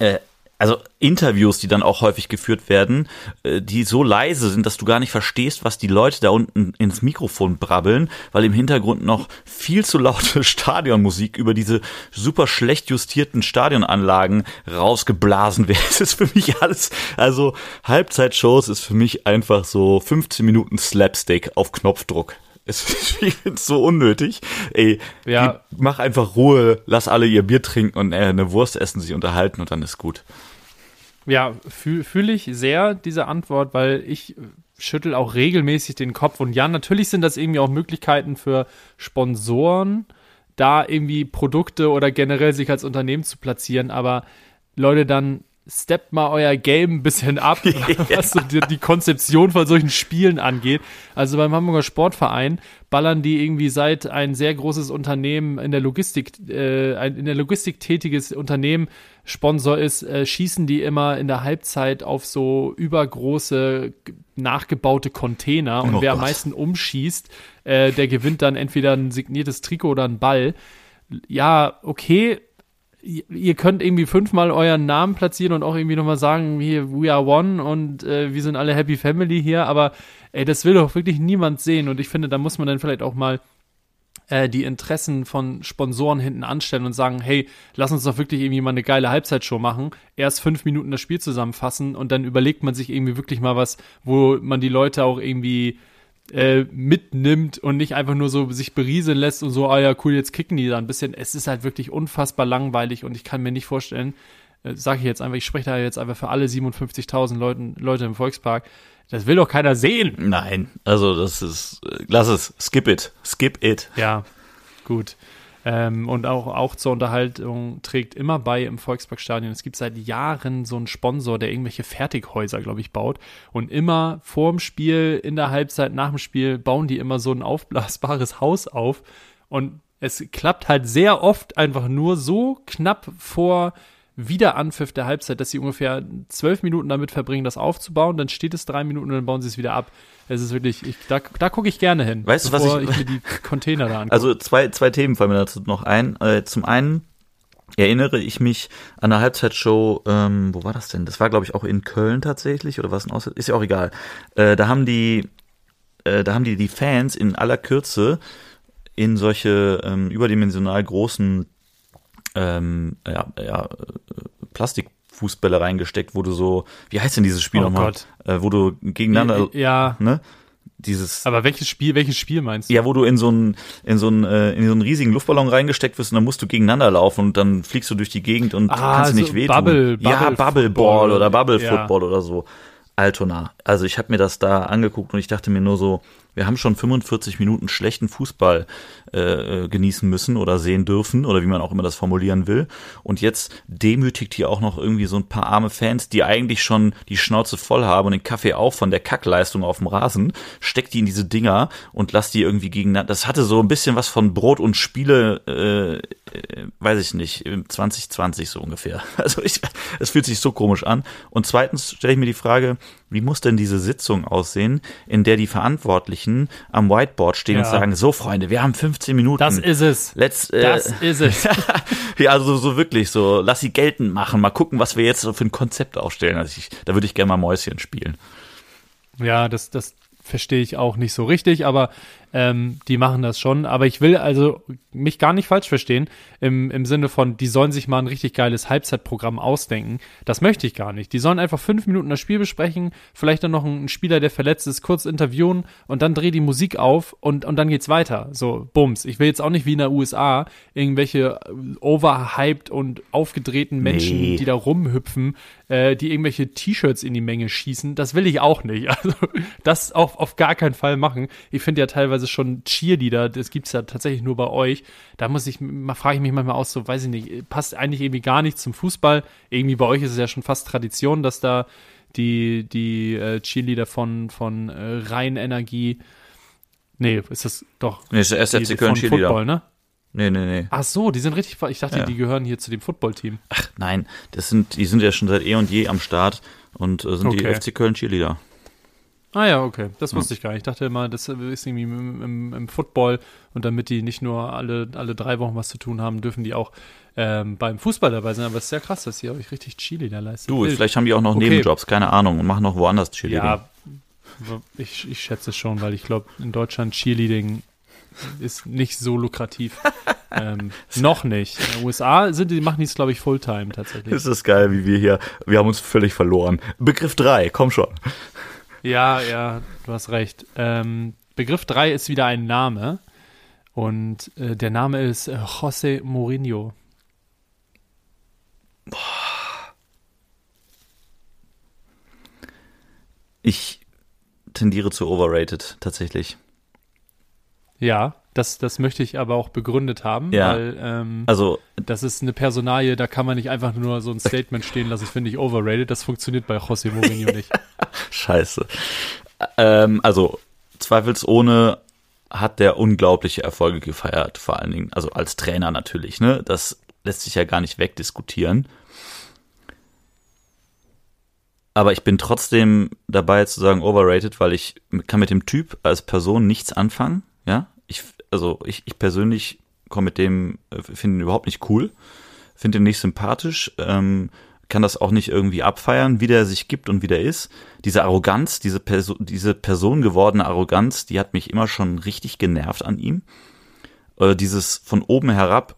äh, also Interviews, die dann auch häufig geführt werden, äh, die so leise sind, dass du gar nicht verstehst, was die Leute da unten ins Mikrofon brabbeln, weil im Hintergrund noch viel zu laute Stadionmusik über diese super schlecht justierten Stadionanlagen rausgeblasen wird. Das ist für mich alles, also Halbzeitshows ist für mich einfach so 15 Minuten Slapstick auf Knopfdruck. Es ist so unnötig. Ey, Ja. mach einfach Ruhe, lass alle ihr Bier trinken und äh, eine Wurst essen, sich unterhalten und dann ist gut. Ja, fühle fühl ich sehr diese Antwort, weil ich schüttel auch regelmäßig den Kopf. Und ja, natürlich sind das irgendwie auch Möglichkeiten für Sponsoren, da irgendwie Produkte oder generell sich als Unternehmen zu platzieren. Aber Leute, dann steppt mal euer Game ein bisschen ab, was so die, die Konzeption von solchen Spielen angeht. Also beim Hamburger Sportverein ballern die irgendwie seit ein sehr großes Unternehmen in der Logistik, äh, ein in der Logistik tätiges Unternehmen Sponsor ist, äh, schießen die immer in der Halbzeit auf so übergroße nachgebaute Container und Oh wer am Gott. meisten umschießt, äh, der gewinnt dann entweder ein signiertes Trikot oder einen Ball. Ja, okay, ihr könnt irgendwie fünfmal euren Namen platzieren und auch irgendwie nochmal sagen, hier, we are one und äh, wir sind alle Happy Family hier, aber ey, das will doch wirklich niemand sehen und ich finde, da muss man dann vielleicht auch mal äh, die Interessen von Sponsoren hinten anstellen und sagen, hey, lass uns doch wirklich irgendwie mal eine geile Halbzeitshow machen, erst fünf Minuten das Spiel zusammenfassen und dann überlegt man sich irgendwie wirklich mal was, wo man die Leute auch irgendwie äh, mitnimmt und nicht einfach nur so sich berieseln lässt und so, ah ja, cool, jetzt kicken die da ein bisschen. Es ist halt wirklich unfassbar langweilig und ich kann mir nicht vorstellen, äh, sage ich jetzt einfach, ich spreche da jetzt einfach für alle 57.000 Leuten, Leute im Volkspark, das will doch keiner sehen. Nein, also das ist, äh, lass es, skip it, skip it. Ja, gut. Ähm, und auch, auch zur Unterhaltung trägt immer bei im Volksparkstadion. Es gibt seit Jahren so einen Sponsor, der irgendwelche Fertighäuser, glaube ich, baut. Und immer vorm Spiel, in der Halbzeit, nach dem Spiel bauen die immer so ein aufblasbares Haus auf. Und es klappt halt sehr oft einfach nur so knapp vor Wiederanpfiff der Halbzeit, dass sie ungefähr zwölf Minuten damit verbringen, das aufzubauen. Dann steht es drei Minuten und dann bauen sie es wieder ab. Es ist wirklich, ich, da, da gucke ich gerne hin. Weißt du, was ich- ich mir die Container da angucke. Also zwei, zwei Themen fallen mir dazu noch ein. Äh, zum einen erinnere ich mich an eine Halbzeitshow, ähm, wo war das denn? Das war, glaube ich, auch in Köln tatsächlich, oder was denn aus? Ist ja auch egal. Äh, da haben die, äh, da haben die die Fans in aller Kürze in solche ähm, überdimensional großen ähm, ja, ja, äh, Plastikfußbälle reingesteckt, wo du so, wie heißt denn dieses Spiel Oh nochmal? Gott. Äh, wo du gegeneinander, ja, ne? Dieses, aber welches Spiel, welches Spiel meinst du? ja, wo du in so einen in so einen äh, in so einen riesigen Luftballon reingesteckt wirst und dann musst du gegeneinander laufen und dann fliegst du durch die Gegend und Ah, kannst dir nicht wehtun. Bubble- ja, Bubble Bubble Football. Ball oder Bubble Ja. Football oder so. Altona. Also ich habe mir das da angeguckt und ich dachte mir nur so, wir haben schon 45 Minuten schlechten Fußball äh, äh, genießen müssen oder sehen dürfen oder wie man auch immer das formulieren will. Und jetzt demütigt hier auch noch irgendwie so ein paar arme Fans, die eigentlich schon die Schnauze voll haben und den Kaffee auch von der Kackleistung auf dem Rasen, steckt die in diese Dinger und lasst die irgendwie gegeneinander. Das hatte so ein bisschen was von Brot und Spiele, äh, äh, weiß ich nicht, im 2020 so ungefähr. Also ich, es fühlt sich so komisch an. Und zweitens stelle ich mir die Frage, wie muss denn diese Sitzung aussehen, in der die Verantwortlichen am Whiteboard stehen und Ja. sagen, so Freunde, wir haben 15 Minuten. Das ist es. Let's, äh, Das ist es. ja, also so wirklich so, lass sie geltend machen, mal gucken, was wir jetzt so für ein Konzept aufstellen. Also ich, da würde ich gerne mal Mäuschen spielen. Ja, das, das verstehe ich auch nicht so richtig, aber ähm, die machen das schon. Aber ich will also mich gar nicht falsch verstehen, im, im Sinne von, die sollen sich mal ein richtig geiles Halbzeitprogramm ausdenken. Das möchte ich gar nicht. Die sollen einfach fünf Minuten das Spiel besprechen, vielleicht dann noch einen Spieler, der verletzt ist, kurz interviewen und dann dreh die Musik auf und, und dann geht's weiter. So, bums. Ich will jetzt auch nicht wie in der USA irgendwelche äh, overhyped und aufgedrehten Menschen, Nee. die da rumhüpfen, äh, die irgendwelche T-Shirts in die Menge schießen, das will ich auch nicht. Also das auf, auf gar keinen Fall machen. Ich finde ja teilweise schon Cheerleader, das gibt's ja tatsächlich nur bei euch. Da muss ich, frage ich mich manchmal aus, so weiß ich nicht, passt eigentlich irgendwie gar nicht zum Fußball. Irgendwie bei euch ist es ja schon fast Tradition, dass da die, die äh, Cheerleader von, von äh, Rheinenergie, nee, ist das doch. Nee, ist der erste die- FC Köln Cheerleader. Football, ne? Nee, nee, nee. Ach so, die sind richtig, ich dachte, Ja. die gehören hier zu dem Footballteam. Ach nein, das sind, die sind ja schon seit eh und je am Start und äh, sind die Okay. FC Köln Cheerleader. Ah ja, okay. Das wusste ich gar nicht. Ich dachte immer, das ist irgendwie im, im, im Football und damit die nicht nur alle, alle drei Wochen was zu tun haben, dürfen die auch ähm, beim Fußball dabei sein. Aber es ist ja krass, dass ihr euch richtig Chili da leistet. Du, vielleicht haben die auch noch Okay. Nebenjobs, keine Ahnung, und machen noch woanders Cheerleading. Ja, ich, ich schätze schon, weil ich glaube, in Deutschland Cheerleading ist nicht so lukrativ. ähm, noch nicht. In den USA sind die, machen die es, glaube ich, Fulltime tatsächlich. Ist das geil, wie wir hier, wir haben uns völlig verloren. Begriff 3, komm schon. Ja, ja, du hast recht. Ähm, Begriff 3 ist wieder ein Name. Und äh, der Name ist äh, José Mourinho. Ich tendiere zu overrated, tatsächlich. Ja, das, das möchte ich aber auch begründet haben, Ja. weil ähm, Also, das ist eine Personalie, da kann man nicht einfach nur so ein Statement stehen lassen, ich finde ich overrated. Das funktioniert bei José Mourinho nicht. scheiße. Ähm, also, zweifelsohne hat der unglaubliche Erfolge gefeiert, vor allen Dingen, also als Trainer natürlich, ne? Das lässt sich ja gar nicht wegdiskutieren. Aber ich bin trotzdem dabei zu sagen overrated, weil ich kann mit dem Typ als Person nichts anfangen, ja? Ich, also ich, ich persönlich komme mit dem, äh, finde ihn überhaupt nicht cool, finde ihn nicht sympathisch, ähm, kann das auch nicht irgendwie abfeiern, wie der sich gibt und wie der ist. Diese Arroganz, diese, Perso diese Person gewordene Arroganz, die hat mich immer schon richtig genervt an ihm. Äh, dieses von oben herab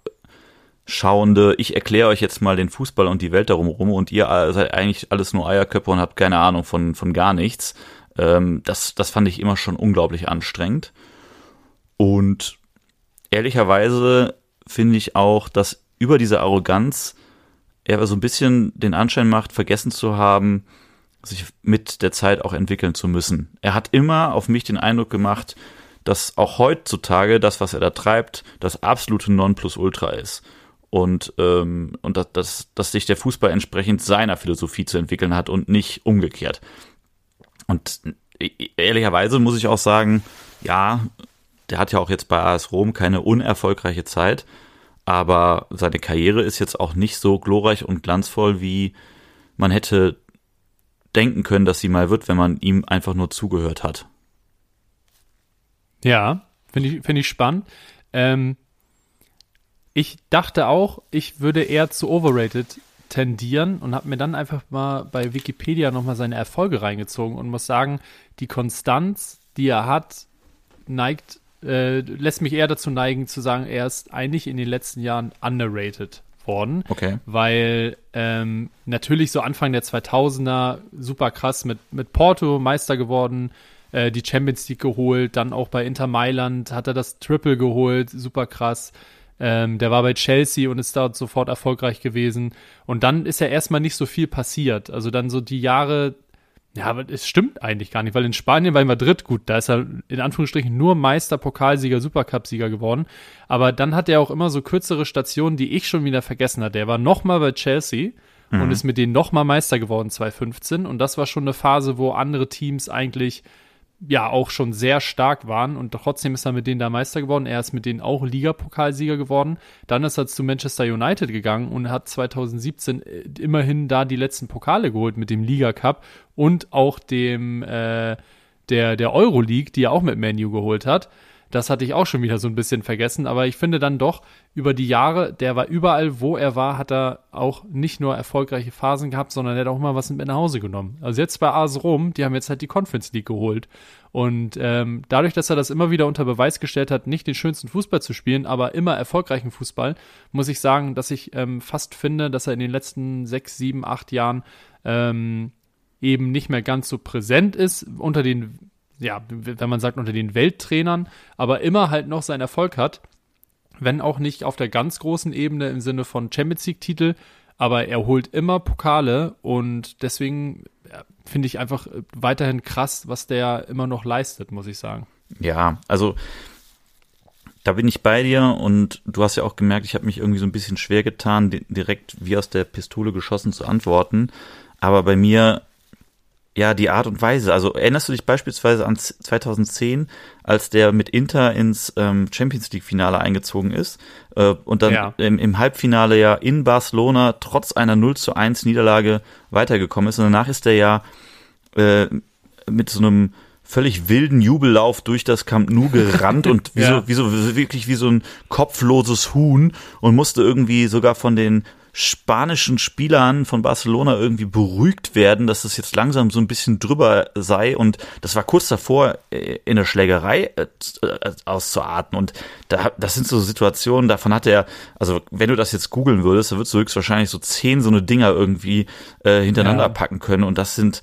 schauende, ich erkläre euch jetzt mal den Fußball und die Welt darum rum und ihr äh, seid eigentlich alles nur Eierköpfe und habt keine Ahnung von, von gar nichts. Ähm, das, das fand ich immer schon unglaublich anstrengend. Und ehrlicherweise finde ich auch, dass über diese Arroganz er so ein bisschen den Anschein macht, vergessen zu haben, sich mit der Zeit auch entwickeln zu müssen. Er hat immer auf mich den Eindruck gemacht, dass auch heutzutage das, was er da treibt, das absolute Nonplusultra ist. Und, ähm, und dass, dass, dass sich der Fußball entsprechend seiner Philosophie zu entwickeln hat und nicht umgekehrt. Und e- ehrlicherweise muss ich auch sagen, ja, der hat ja auch jetzt bei AS Rom keine unerfolgreiche Zeit, aber seine Karriere ist jetzt auch nicht so glorreich und glanzvoll, wie man hätte denken können, dass sie mal wird, wenn man ihm einfach nur zugehört hat. Ja, finde ich, finde ich spannend. Ähm, ich dachte auch, ich würde eher zu overrated tendieren und habe mir dann einfach mal bei Wikipedia nochmal seine Erfolge reingezogen und muss sagen, die Konstanz, die er hat, neigt, äh, lässt mich eher dazu neigen zu sagen, er ist eigentlich in den letzten Jahren underrated worden. Okay. Weil ähm, natürlich so Anfang der 2000er super krass mit, mit Porto Meister geworden, äh, die Champions League geholt, dann auch bei Inter Mailand hat er das Triple geholt, super krass. Ähm, der war bei Chelsea und ist dort sofort erfolgreich gewesen. Und dann ist ja erstmal nicht so viel passiert. Also dann so die Jahre, ja, aber es stimmt eigentlich gar nicht, weil in Spanien bei Madrid, gut, da ist er in Anführungsstrichen nur Meister, Pokalsieger, Supercup-Sieger geworden. Aber dann hat er auch immer so kürzere Stationen, die ich schon wieder vergessen hatte. Er war nochmal bei Chelsea und ist mit denen nochmal Meister geworden 2015. Und das war schon eine Phase, wo andere Teams eigentlich ja auch schon sehr stark waren und trotzdem ist er mit denen da Meister geworden. Er ist mit denen auch Ligapokalsieger geworden. Dann ist er zu Manchester United gegangen und hat 2017 äh, immerhin da die letzten Pokale geholt mit dem Liga Cup und auch dem äh, der der Euroleague, die er auch mit Manu geholt hat. Das hatte ich auch schon wieder so ein bisschen vergessen, aber ich finde dann doch über die Jahre, der war überall, wo er war, hat er auch nicht nur erfolgreiche Phasen gehabt, sondern er hat auch mal was mit nach Hause genommen. Also jetzt bei AS Rom, die haben jetzt halt die Conference League geholt. Und ähm, dadurch, dass er das immer wieder unter Beweis gestellt hat, nicht den schönsten Fußball zu spielen, aber immer erfolgreichen Fußball, muss ich sagen, dass ich ähm, fast finde, dass er in den letzten sechs, sieben, acht Jahren ähm, eben nicht mehr ganz so präsent ist unter den, ja, wenn man sagt, unter den Welttrainern, aber immer halt noch seinen Erfolg hat, wenn auch nicht auf der ganz großen Ebene im Sinne von Champions League-Titel, aber er holt immer Pokale und deswegen finde ich einfach weiterhin krass, was der immer noch leistet, muss ich sagen. Ja, also da bin ich bei dir und du hast ja auch gemerkt, ich habe mich irgendwie so ein bisschen schwer getan, direkt wie aus der Pistole geschossen zu antworten. Aber bei mir, ja, die Art und Weise. Also erinnerst du dich beispielsweise an 2010, als der mit Inter ins ähm, Champions League-Finale eingezogen ist äh, und dann ja. im, im, Halbfinale ja in Barcelona trotz einer 0 zu 1 Niederlage weitergekommen ist. Und danach ist er ja äh, mit so einem völlig wilden Jubellauf durch das Camp Nou gerannt und wie, ja. so, wie so wirklich wie so ein kopfloses Huhn und musste irgendwie sogar von den spanischen Spielern von Barcelona irgendwie beruhigt werden, dass es jetzt langsam so ein bisschen drüber sei. Und das war kurz davor äh, in der Schlägerei äh, äh, auszuarten. Und da, das sind so Situationen, davon hat er, also wenn du das jetzt googeln würdest, da würdest du höchstwahrscheinlich so zehn so eine Dinger irgendwie äh, hintereinander ja. packen können. Und das sind,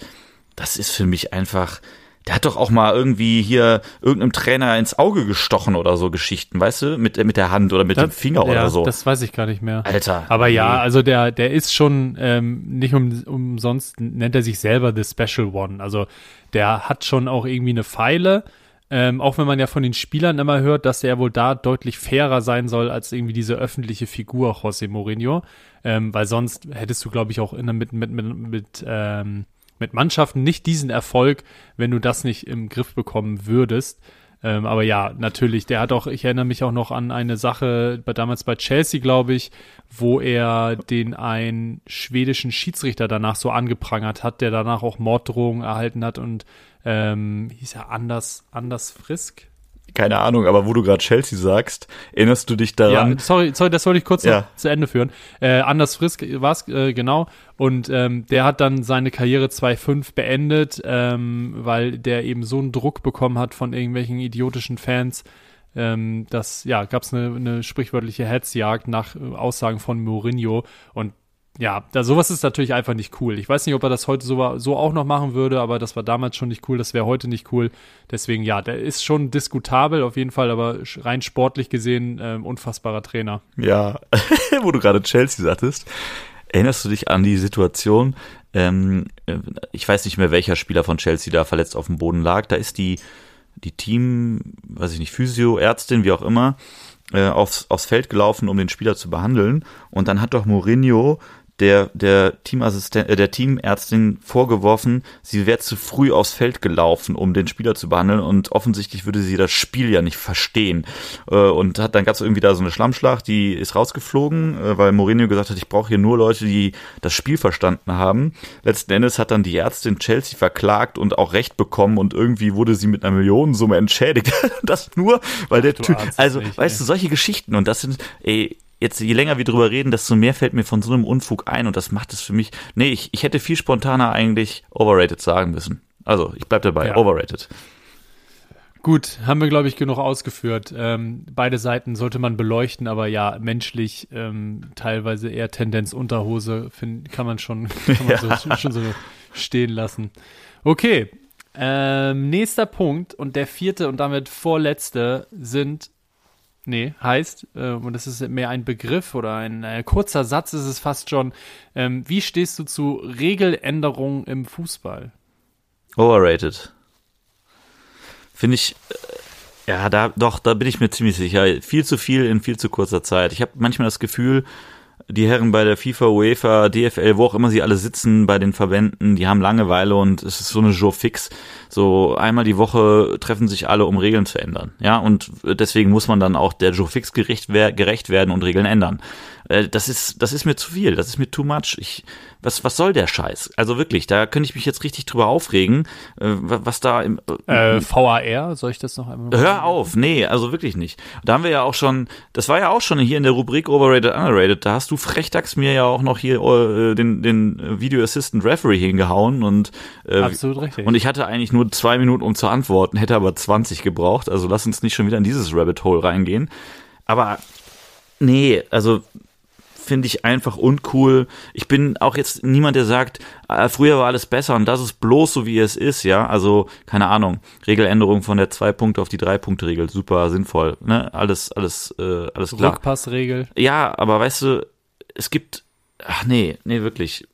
das ist für mich einfach, der hat doch auch mal irgendwie hier irgendeinem Trainer ins Auge gestochen oder so Geschichten, weißt du, mit, mit der Hand oder mit das, dem Finger ja, oder so. Das weiß ich gar nicht mehr. Alter. Aber nee. ja, also der, der ist schon ähm, nicht um, umsonst, nennt er sich selber The Special One. Also der hat schon auch irgendwie eine Pfeile. Ähm, auch wenn man ja von den Spielern immer hört, dass er wohl da deutlich fairer sein soll als irgendwie diese öffentliche Figur José Mourinho. Ähm, weil sonst hättest du, glaube ich, auch in, mit, mit, mit, mit ähm, mit Mannschaften nicht diesen Erfolg, wenn du das nicht im Griff bekommen würdest. Ähm, aber ja, natürlich, der hat auch, ich erinnere mich auch noch an eine Sache bei, damals bei Chelsea, glaube ich, wo er den einen schwedischen Schiedsrichter danach so angeprangert hat, der danach auch Morddrohungen erhalten hat und ähm, hieß er Anders, Anders Frisk? Keine Ahnung, aber wo du gerade Chelsea sagst, erinnerst du dich daran? Ja, sorry, sorry, das wollte ich kurz ja. zu Ende führen. Äh, Anders Frisk war es, äh, genau. Und ähm, der hat dann seine Karriere 2-5 beendet, ähm, weil der eben so einen Druck bekommen hat von irgendwelchen idiotischen Fans. Ähm, das, ja, gab es eine, eine sprichwörtliche Hetzjagd nach äh, Aussagen von Mourinho. Und ja, da sowas ist natürlich einfach nicht cool. Ich weiß nicht, ob er das heute so, so auch noch machen würde, aber das war damals schon nicht cool, das wäre heute nicht cool. Deswegen ja, der ist schon diskutabel auf jeden Fall, aber rein sportlich gesehen äh, unfassbarer Trainer. Ja, wo du gerade Chelsea sagtest, erinnerst du dich an die Situation? Ähm, äh, ich weiß nicht mehr, welcher Spieler von Chelsea da verletzt auf dem Boden lag. Da ist die die Team, weiß ich nicht, Physio, Ärztin, wie auch immer, äh, aufs, aufs Feld gelaufen, um den Spieler zu behandeln. Und dann hat doch Mourinho der, der Teamassistent, äh, der Teamärztin vorgeworfen, sie wäre zu früh aufs Feld gelaufen, um den Spieler zu behandeln und offensichtlich würde sie das Spiel ja nicht verstehen. Äh, und hat, dann gab es irgendwie da so eine Schlammschlacht, die ist rausgeflogen, äh, weil Mourinho gesagt hat, ich brauche hier nur Leute, die das Spiel verstanden haben. Letzten Endes hat dann die Ärztin Chelsea verklagt und auch Recht bekommen und irgendwie wurde sie mit einer Millionensumme entschädigt. das nur, weil der Typ, also, nicht, weißt ey. du, solche Geschichten und das sind, ey, jetzt je länger wir drüber reden, desto mehr fällt mir von so einem Unfug ein und das macht es für mich. Nee, ich, ich hätte viel spontaner eigentlich overrated sagen müssen. Also, ich bleib dabei, ja. overrated. Gut, haben wir, glaube ich, genug ausgeführt. Ähm, beide Seiten sollte man beleuchten, aber ja, menschlich ähm, teilweise eher Tendenz Unterhose find, kann man schon, kann man ja. so, schon so stehen lassen. Okay, ähm, nächster Punkt und der vierte und damit vorletzte sind Nee, heißt, äh, und das ist mehr ein Begriff oder ein äh, kurzer Satz ist es fast schon. Ähm, wie stehst du zu Regeländerungen im Fußball? Overrated. Finde ich, äh, ja, da, doch, da bin ich mir ziemlich sicher. Viel zu viel in viel zu kurzer Zeit. Ich habe manchmal das Gefühl, die Herren bei der FIFA, UEFA, DFL, wo auch immer sie alle sitzen, bei den Verbänden, die haben Langeweile und es ist so eine Jour fix. So einmal die Woche treffen sich alle, um Regeln zu ändern. Ja, und deswegen muss man dann auch der Jour fix gerecht, gerecht werden und Regeln ändern. Äh, das ist, das ist mir zu viel, das ist mir too much. Ich, was, was soll der Scheiß? Also wirklich, da könnte ich mich jetzt richtig drüber aufregen, äh, was da im äh, VAR, soll ich das noch einmal? Hör auf, nee, also wirklich nicht. Da haben wir ja auch schon, das war ja auch schon hier in der Rubrik Overrated, Underrated, da hast du Frechdachs mir ja auch noch hier äh, den, den Video Assistant Referee hingehauen und äh, Absolut richtig. Und ich hatte eigentlich nur zwei Minuten, um zu antworten, hätte aber 20 gebraucht, also lass uns nicht schon wieder in dieses Rabbit Hole reingehen. Aber nee, also finde ich einfach uncool. Ich bin auch jetzt niemand, der sagt, äh, früher war alles besser und das ist bloß so, wie es ist, ja. Also, keine Ahnung, Regeländerung von der zwei Punkte auf die drei Punkte Regel, super sinnvoll, ne? Alles, alles, äh, alles klar. Rückpassregel. Ja, aber weißt du, es gibt ach nee, nee, wirklich.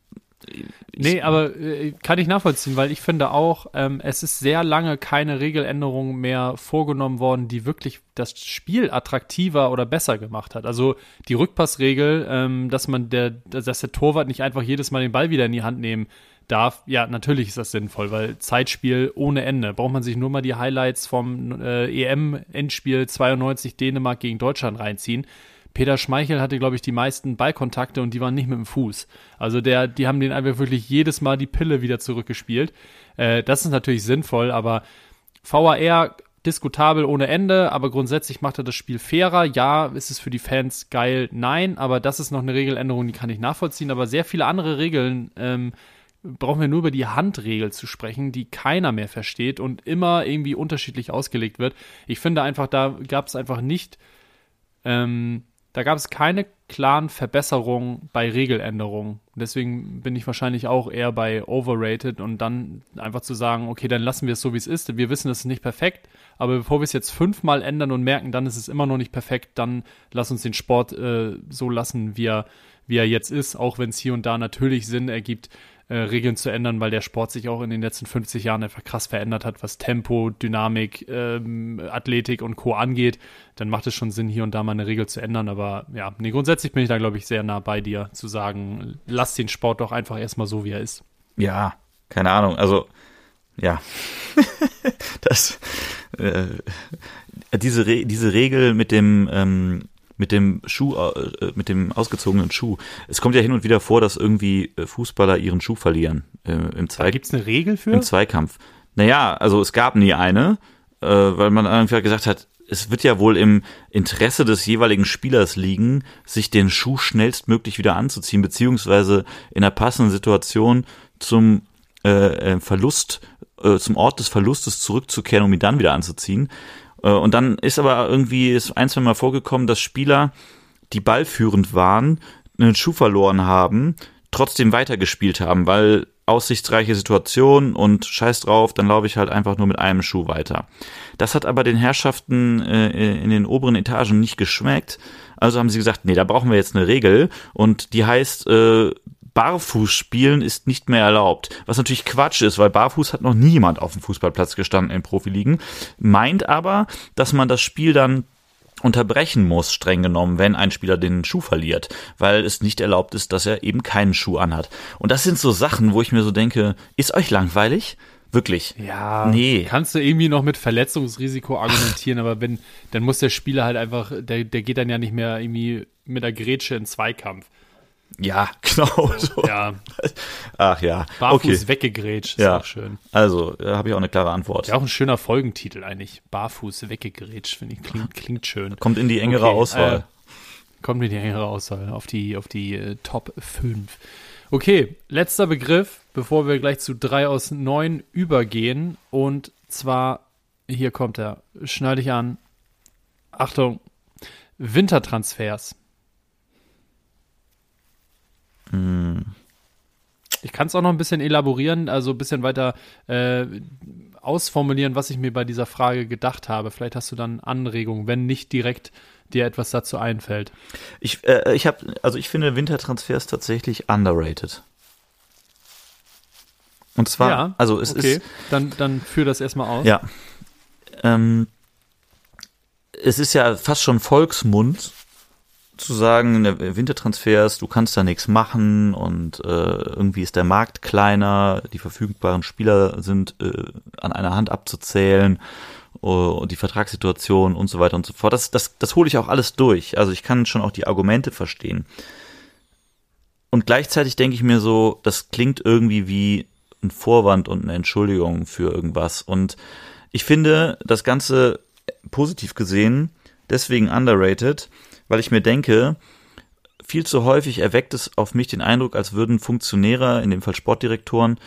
Nee, aber äh, kann ich nachvollziehen, weil ich finde auch, ähm, es ist sehr lange keine Regeländerung mehr vorgenommen worden, die wirklich das Spiel attraktiver oder besser gemacht hat. Also die Rückpassregel, ähm, dass man der, dass der Torwart nicht einfach jedes Mal den Ball wieder in die Hand nehmen darf, ja, natürlich ist das sinnvoll, weil Zeitspiel ohne Ende. Braucht man sich nur mal die Highlights vom äh, EM-Endspiel 92 Dänemark gegen Deutschland reinziehen. Peter Schmeichel hatte, glaube ich, die meisten Ballkontakte und die waren nicht mit dem Fuß. Also der, die haben den einfach wirklich jedes Mal die Pille wieder zurückgespielt. Äh, das ist natürlich sinnvoll, aber VAR diskutabel ohne Ende, aber grundsätzlich macht er das Spiel fairer. Ja, ist es für die Fans geil? Nein, aber das ist noch eine Regeländerung, die kann ich nachvollziehen. Aber sehr viele andere Regeln ähm, brauchen wir nur über die Handregel zu sprechen, die keiner mehr versteht und immer irgendwie unterschiedlich ausgelegt wird. Ich finde einfach, da gab es einfach nicht ähm, da gab es keine klaren Verbesserungen bei Regeländerungen. Deswegen bin ich wahrscheinlich auch eher bei overrated und dann einfach zu sagen, okay, dann lassen wir es so, wie es ist. Wir wissen, es ist nicht perfekt, aber bevor wir es jetzt fünfmal ändern und merken, dann ist es immer noch nicht perfekt, dann lass uns den Sport äh, so lassen, wie er, wie er jetzt ist, auch wenn es hier und da natürlich Sinn ergibt, äh, Regeln zu ändern, weil der Sport sich auch in den letzten 50 Jahren einfach krass verändert hat, was Tempo, Dynamik, ähm, Athletik und Co. angeht, dann macht es schon Sinn, hier und da mal eine Regel zu ändern. Aber ja, nee, grundsätzlich bin ich da, glaube ich, sehr nah bei dir, zu sagen, lass den Sport doch einfach erstmal so, wie er ist. Ja, keine Ahnung. Also, ja. das, äh, diese, Re diese Regel mit dem, ähm, mit dem Schuh, äh, mit dem ausgezogenen Schuh. Es kommt ja hin und wieder vor, dass irgendwie äh, Fußballer ihren Schuh verlieren äh, im Zweikampf. Gibt es eine Regel für? Im Zweikampf. Naja, also es gab nie eine, äh, weil man einfach gesagt hat, es wird ja wohl im Interesse des jeweiligen Spielers liegen, sich den Schuh schnellstmöglich wieder anzuziehen, beziehungsweise in einer passenden Situation zum äh, äh Verlust, äh, zum Ort des Verlustes zurückzukehren, um ihn dann wieder anzuziehen. Äh, und dann ist aber irgendwie ist ein, zwei Mal vorgekommen, dass Spieler, die ballführend waren, einen Schuh verloren haben, trotzdem weitergespielt haben, weil aussichtsreiche Situation und scheiß drauf, dann laufe ich halt einfach nur mit einem Schuh weiter. Das hat aber den Herrschaften äh, in den oberen Etagen nicht geschmeckt. Also haben sie gesagt, nee, da brauchen wir jetzt eine Regel und die heißt, äh, Barfuß spielen ist nicht mehr erlaubt. Was natürlich Quatsch ist, weil barfuß hat noch niemand auf dem Fußballplatz gestanden in Profiligen. Meint aber, dass man das Spiel dann unterbrechen muss, streng genommen, wenn ein Spieler den Schuh verliert, weil es nicht erlaubt ist, dass er eben keinen Schuh anhat. Und das sind so Sachen, wo ich mir so denke, ist euch langweilig? Wirklich. Ja, nee. Kannst du irgendwie noch mit Verletzungsrisiko argumentieren, aber wenn, dann muss der Spieler halt einfach, der, der geht dann ja nicht mehr irgendwie mit der Grätsche in Zweikampf. Ja, genau so. Ja. Ach ja. Barfuß okay. weggegrätscht, ist ja. auch schön. Also, da habe ich auch eine klare Antwort. Ja, auch ein schöner Folgentitel eigentlich. Barfuß weggegrätscht, finde ich, klingt, klingt schön. Kommt in die engere okay, Auswahl. Äh, kommt in die engere Auswahl, auf die, auf die äh, Top 5. Okay, letzter Begriff, bevor wir gleich zu 3 aus 9 übergehen. Und zwar, hier kommt er. Schnall dich an. Achtung. Wintertransfers. Hm. Ich kann es auch noch ein bisschen elaborieren, also ein bisschen weiter äh, ausformulieren, was ich mir bei dieser Frage gedacht habe. Vielleicht hast du dann Anregungen, wenn nicht direkt dir etwas dazu einfällt. Ich, äh, ich habe, also ich finde Wintertransfers tatsächlich underrated. Und zwar, ja, also es okay. ist. Dann, dann führ das erstmal aus. Ja. Ähm, es ist ja fast schon Volksmund, zu sagen, Wintertransfers, du kannst da nichts machen und äh, irgendwie ist der Markt kleiner, die verfügbaren Spieler sind äh, an einer Hand abzuzählen uh, die Vertragssituation und so weiter und so fort. Das, das, das hole ich auch alles durch. Also ich kann schon auch die Argumente verstehen. Und gleichzeitig denke ich mir so, das klingt irgendwie wie ein Vorwand und eine Entschuldigung für irgendwas. Und ich finde das Ganze positiv gesehen deswegen underrated, weil ich mir denke, viel zu häufig erweckt es auf mich den Eindruck, als würden Funktionäre, in dem Fall Sportdirektoren,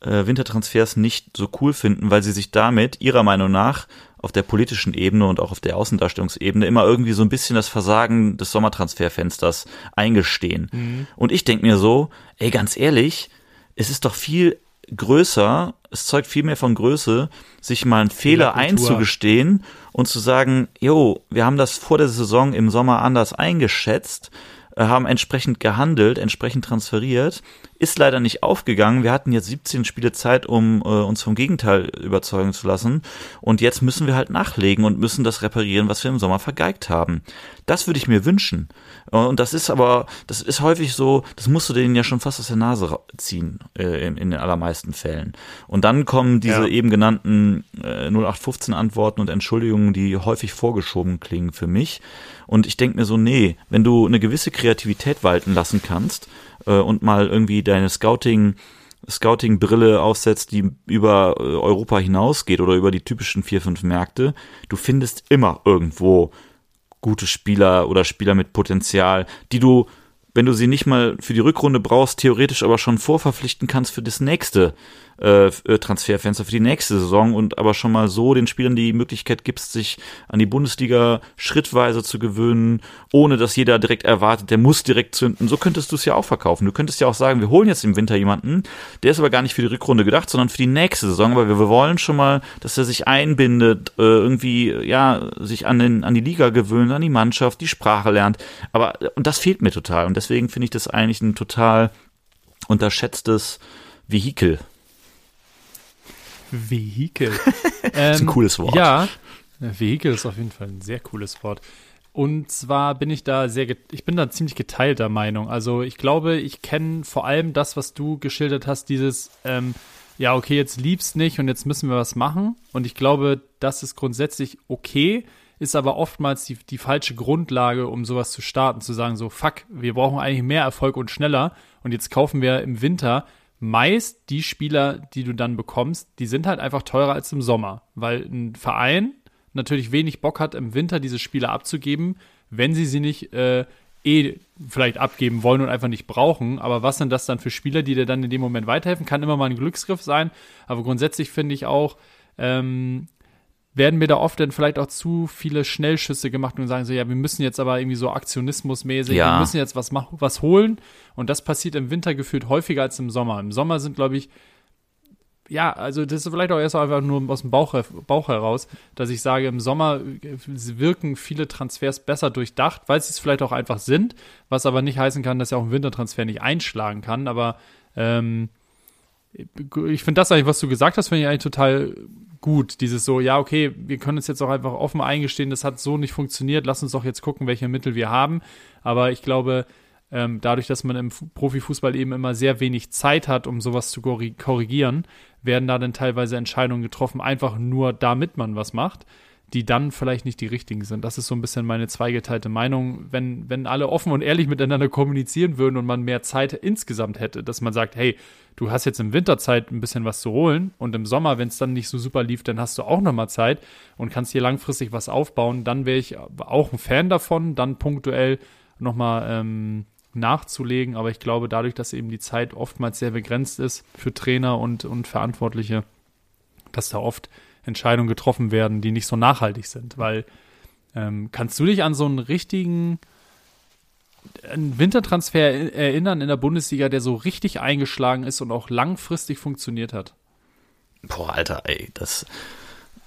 äh, Wintertransfers nicht so cool finden, weil sie sich damit ihrer Meinung nach auf der politischen Ebene und auch auf der Außendarstellungsebene immer irgendwie so ein bisschen das Versagen des Sommertransferfensters eingestehen. Mhm. Und ich denke mir so, ey, ganz ehrlich, es ist doch viel größer, es zeugt viel mehr von Größe, sich mal einen Fehler einzugestehen und zu sagen, jo, wir haben das vor der Saison im Sommer anders eingeschätzt. äh, haben entsprechend gehandelt, entsprechend transferiert. Ist leider nicht aufgegangen. Wir hatten jetzt 17 Spiele Zeit, um äh, uns vom Gegenteil überzeugen zu lassen. Und jetzt müssen wir halt nachlegen und müssen das reparieren, was wir im Sommer vergeigt haben. Das würde ich mir wünschen. Und das ist aber, das ist häufig so, das musst du denen ja schon fast aus der Nase ziehen, äh, in, in, den allermeisten Fällen. Und dann kommen diese ja. eben genannten äh, 0815-Antworten und Entschuldigungen, die häufig vorgeschoben klingen für mich. Und ich denke mir so, nee, wenn du eine gewisse Kreativität walten lassen kannst äh, und mal irgendwie deine Scouting Scouting-Brille aufsetzt, die über äh, Europa hinausgeht oder über die typischen vier, fünf Märkte, du findest immer irgendwo gute Spieler oder Spieler mit Potenzial, die du, wenn du sie nicht mal für die Rückrunde brauchst, theoretisch aber schon vorverpflichten kannst für das nächste äh, äh, Transferfenster für die nächste Saison und aber schon mal so den Spielern die Möglichkeit gibst, sich an die Bundesliga schrittweise zu gewöhnen, ohne dass jeder direkt erwartet, der muss direkt zünden. So könntest du es ja auch verkaufen. Du könntest ja auch sagen, wir holen jetzt im Winter jemanden, der ist aber gar nicht für die Rückrunde gedacht, sondern für die nächste Saison, weil wir, wollen schon mal, dass er sich einbindet, äh, irgendwie, ja, sich an, den, an die Liga gewöhnt, an die Mannschaft, die Sprache lernt. Aber, und das fehlt mir total. Und deswegen finde ich das eigentlich ein total unterschätztes Vehikel Vehikel. ähm, das ist ein cooles Wort. Ja, Vehikel ist auf jeden Fall ein sehr cooles Wort. Und zwar bin ich da sehr, ich bin da ziemlich geteilter Meinung. Also ich glaube, ich kenne vor allem das, was du geschildert hast, dieses, ähm, ja, okay, jetzt liebst nicht und jetzt müssen wir was machen. Und ich glaube, das ist grundsätzlich okay, ist aber oftmals die, die falsche Grundlage, um sowas zu starten, zu sagen, so, fuck, wir brauchen eigentlich mehr Erfolg und schneller. Und jetzt kaufen wir im Winter meist die Spieler, die du dann bekommst, die sind halt einfach teurer als im Sommer, weil ein Verein natürlich wenig Bock hat, im Winter diese Spieler abzugeben, wenn sie sie nicht äh, eh vielleicht abgeben wollen und einfach nicht brauchen. Aber was sind das dann für Spieler, die dir dann in dem Moment weiterhelfen? Kann immer mal ein Glücksgriff sein. Aber grundsätzlich finde ich auch, ähm, werden mir da oft dann vielleicht auch zu viele Schnellschüsse gemacht und sagen so, ja, wir müssen jetzt aber irgendwie so aktionismusmäßig, ja. wir müssen jetzt was machen, was holen. Und das passiert im Winter gefühlt häufiger als im Sommer. Im Sommer sind, glaube ich, ja, also das ist vielleicht auch erst einfach nur aus dem Bauch, Bauch heraus, dass ich sage, im Sommer wirken viele Transfers besser durchdacht, weil sie es vielleicht auch einfach sind, was aber nicht heißen kann, dass ja auch ein Wintertransfer nicht einschlagen kann. Aber ähm, ich finde das eigentlich, was du gesagt hast, finde ich eigentlich total gut. Dieses so, ja, okay, wir können uns jetzt auch einfach offen eingestehen, das hat so nicht funktioniert, lass uns doch jetzt gucken, welche Mittel wir haben. Aber ich glaube, ähm, dadurch, dass man im Profifußball eben immer sehr wenig Zeit hat, um sowas zu korrigieren, werden da dann teilweise Entscheidungen getroffen, einfach nur damit man was macht die dann vielleicht nicht die richtigen sind. Das ist so ein bisschen meine zweigeteilte Meinung. Wenn, wenn alle offen und ehrlich miteinander kommunizieren würden und man mehr Zeit insgesamt hätte, dass man sagt, hey, du hast jetzt im Winterzeit ein bisschen was zu holen und im Sommer, wenn es dann nicht so super lief, dann hast du auch nochmal Zeit und kannst hier langfristig was aufbauen, dann wäre ich auch ein Fan davon, dann punktuell nochmal ähm, nachzulegen. Aber ich glaube, dadurch, dass eben die Zeit oftmals sehr begrenzt ist für Trainer und, und Verantwortliche, dass da oft Entscheidungen getroffen werden, die nicht so nachhaltig sind. Weil ähm, kannst du dich an so einen richtigen einen Wintertransfer erinnern in der Bundesliga, der so richtig eingeschlagen ist und auch langfristig funktioniert hat? Boah, Alter, ey, das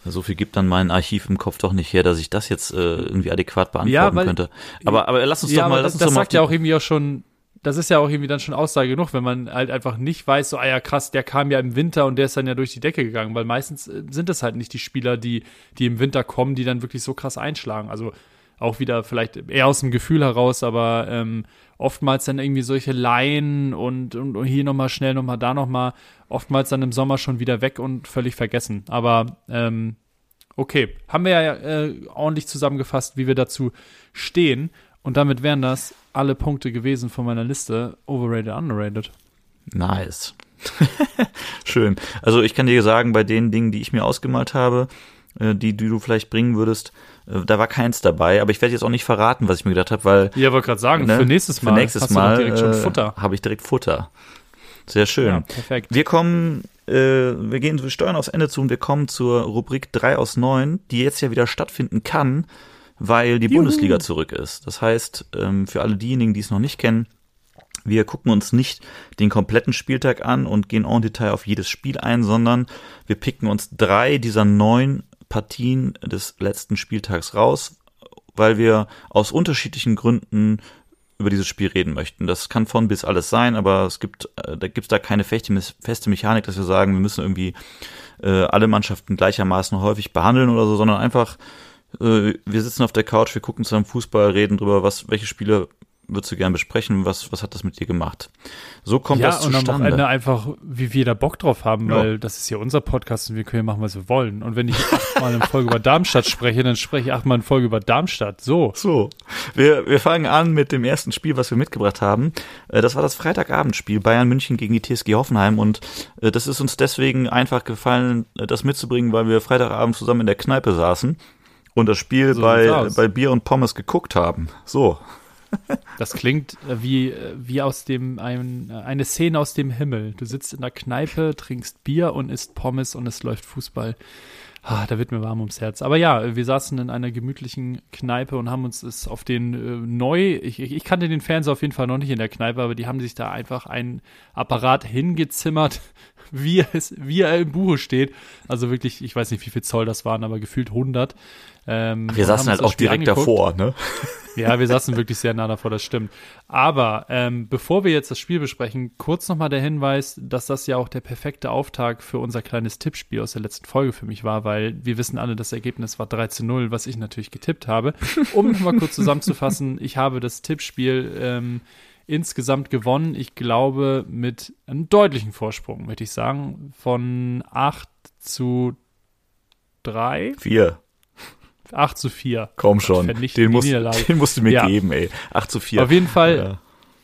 so viel gibt dann mein Archiv im Kopf doch nicht her, dass ich das jetzt äh, irgendwie adäquat beantworten ja, weil, könnte. Aber, aber lass uns ja, doch mal. Lass das, uns das doch sagt ja auch irgendwie auch schon das ist ja auch irgendwie dann schon Aussage genug, wenn man halt einfach nicht weiß, so, ah ja, krass, der kam ja im Winter und der ist dann ja durch die Decke gegangen, weil meistens äh, sind es halt nicht die Spieler, die, die im Winter kommen, die dann wirklich so krass einschlagen. Also auch wieder vielleicht eher aus dem Gefühl heraus, aber ähm, oftmals dann irgendwie solche Laien und, und, und hier nochmal schnell, nochmal da nochmal, oftmals dann im Sommer schon wieder weg und völlig vergessen. Aber ähm, okay, haben wir ja äh, ordentlich zusammengefasst, wie wir dazu stehen. Und damit wären das alle Punkte gewesen von meiner Liste. Overrated, underrated. Nice. Schön. Also ich kann dir sagen, bei den Dingen, die ich mir ausgemalt habe, äh, die, die du vielleicht bringen würdest, äh, da war keins dabei. Aber ich werde jetzt auch nicht verraten, was ich mir gedacht habe, weil. Ja, wollte gerade sagen, ne, für nächstes Mal. Für nächstes Mal äh, habe ich direkt Futter. Sehr schön. Ja, perfekt. Wir kommen, äh, wir gehen, wir steuern aufs Ende zu und wir kommen zur Rubrik 3 aus 9, die jetzt ja wieder stattfinden kann weil die Juhu. Bundesliga zurück ist. Das heißt, ähm, für alle diejenigen, die es noch nicht kennen, wir gucken uns nicht den kompletten Spieltag an und gehen en Detail auf jedes Spiel ein, sondern wir picken uns drei dieser neun Partien des letzten Spieltags raus, weil wir aus unterschiedlichen Gründen über dieses Spiel reden möchten. Das kann von bis alles sein, aber es gibt, äh, da gibt's da keine feste, feste Mechanik, dass wir sagen, wir müssen irgendwie äh, alle Mannschaften gleichermaßen häufig behandeln oder so, sondern einfach, äh, wir sitzen auf der Couch, wir gucken zusammen Fußball, reden drüber, was, welche Spiele würdest du gern besprechen? Was, was hat das mit dir gemacht? So kommt ja, das zustande. und am Ende einfach, wie wir da Bock drauf haben, ja. weil das ist ja unser Podcast und wir können ja machen, was wir wollen. Und wenn ich achtmal in Folge über Darmstadt spreche, dann spreche ich achtmal in Folge über Darmstadt. So. So. Wir, wir fangen an mit dem ersten Spiel, was wir mitgebracht haben. Äh, das war das Freitagabendspiel Bayern München gegen die TSG Hoffenheim und äh, das ist uns deswegen einfach gefallen, das mitzubringen, weil wir Freitagabend zusammen in der Kneipe saßen und das Spiel so bei, bei Bier und Pommes geguckt haben. So. Das klingt äh, wie, äh, wie aus dem, ein, eine Szene aus dem Himmel. Du sitzt in der Kneipe, trinkst Bier und isst Pommes und es läuft Fußball. Ah, da wird mir warm ums Herz. Aber ja, wir saßen in einer gemütlichen Kneipe und haben uns es auf den äh, neu, ich, ich kannte den Fernseher auf jeden Fall noch nicht in der Kneipe, aber die haben sich da einfach einen Apparat hingezimmert, wie, es, wie er im Buche steht. Also wirklich, ich weiß nicht, wie viel Zoll das waren, aber gefühlt 100. Ähm, wir saßen halt auch direkt angeguckt. davor, ne? Ja, wir saßen wirklich sehr nah davor, das stimmt. Aber ähm, bevor wir jetzt das Spiel besprechen, kurz nochmal der Hinweis, dass das ja auch der perfekte Auftakt für unser kleines Tippspiel aus der letzten Folge für mich war, weil wir wissen alle, das Ergebnis war 13-0, was ich natürlich getippt habe. Um nochmal kurz zusammenzufassen, ich habe das Tippspiel ähm, insgesamt gewonnen. Ich glaube, mit einem deutlichen Vorsprung, möchte ich sagen, von 8 zu 3. 4. 8 zu 4. Komm schon, den musst, den musst du mir ja. geben, ey. 8 zu 4. Auf jeden Fall. Ja.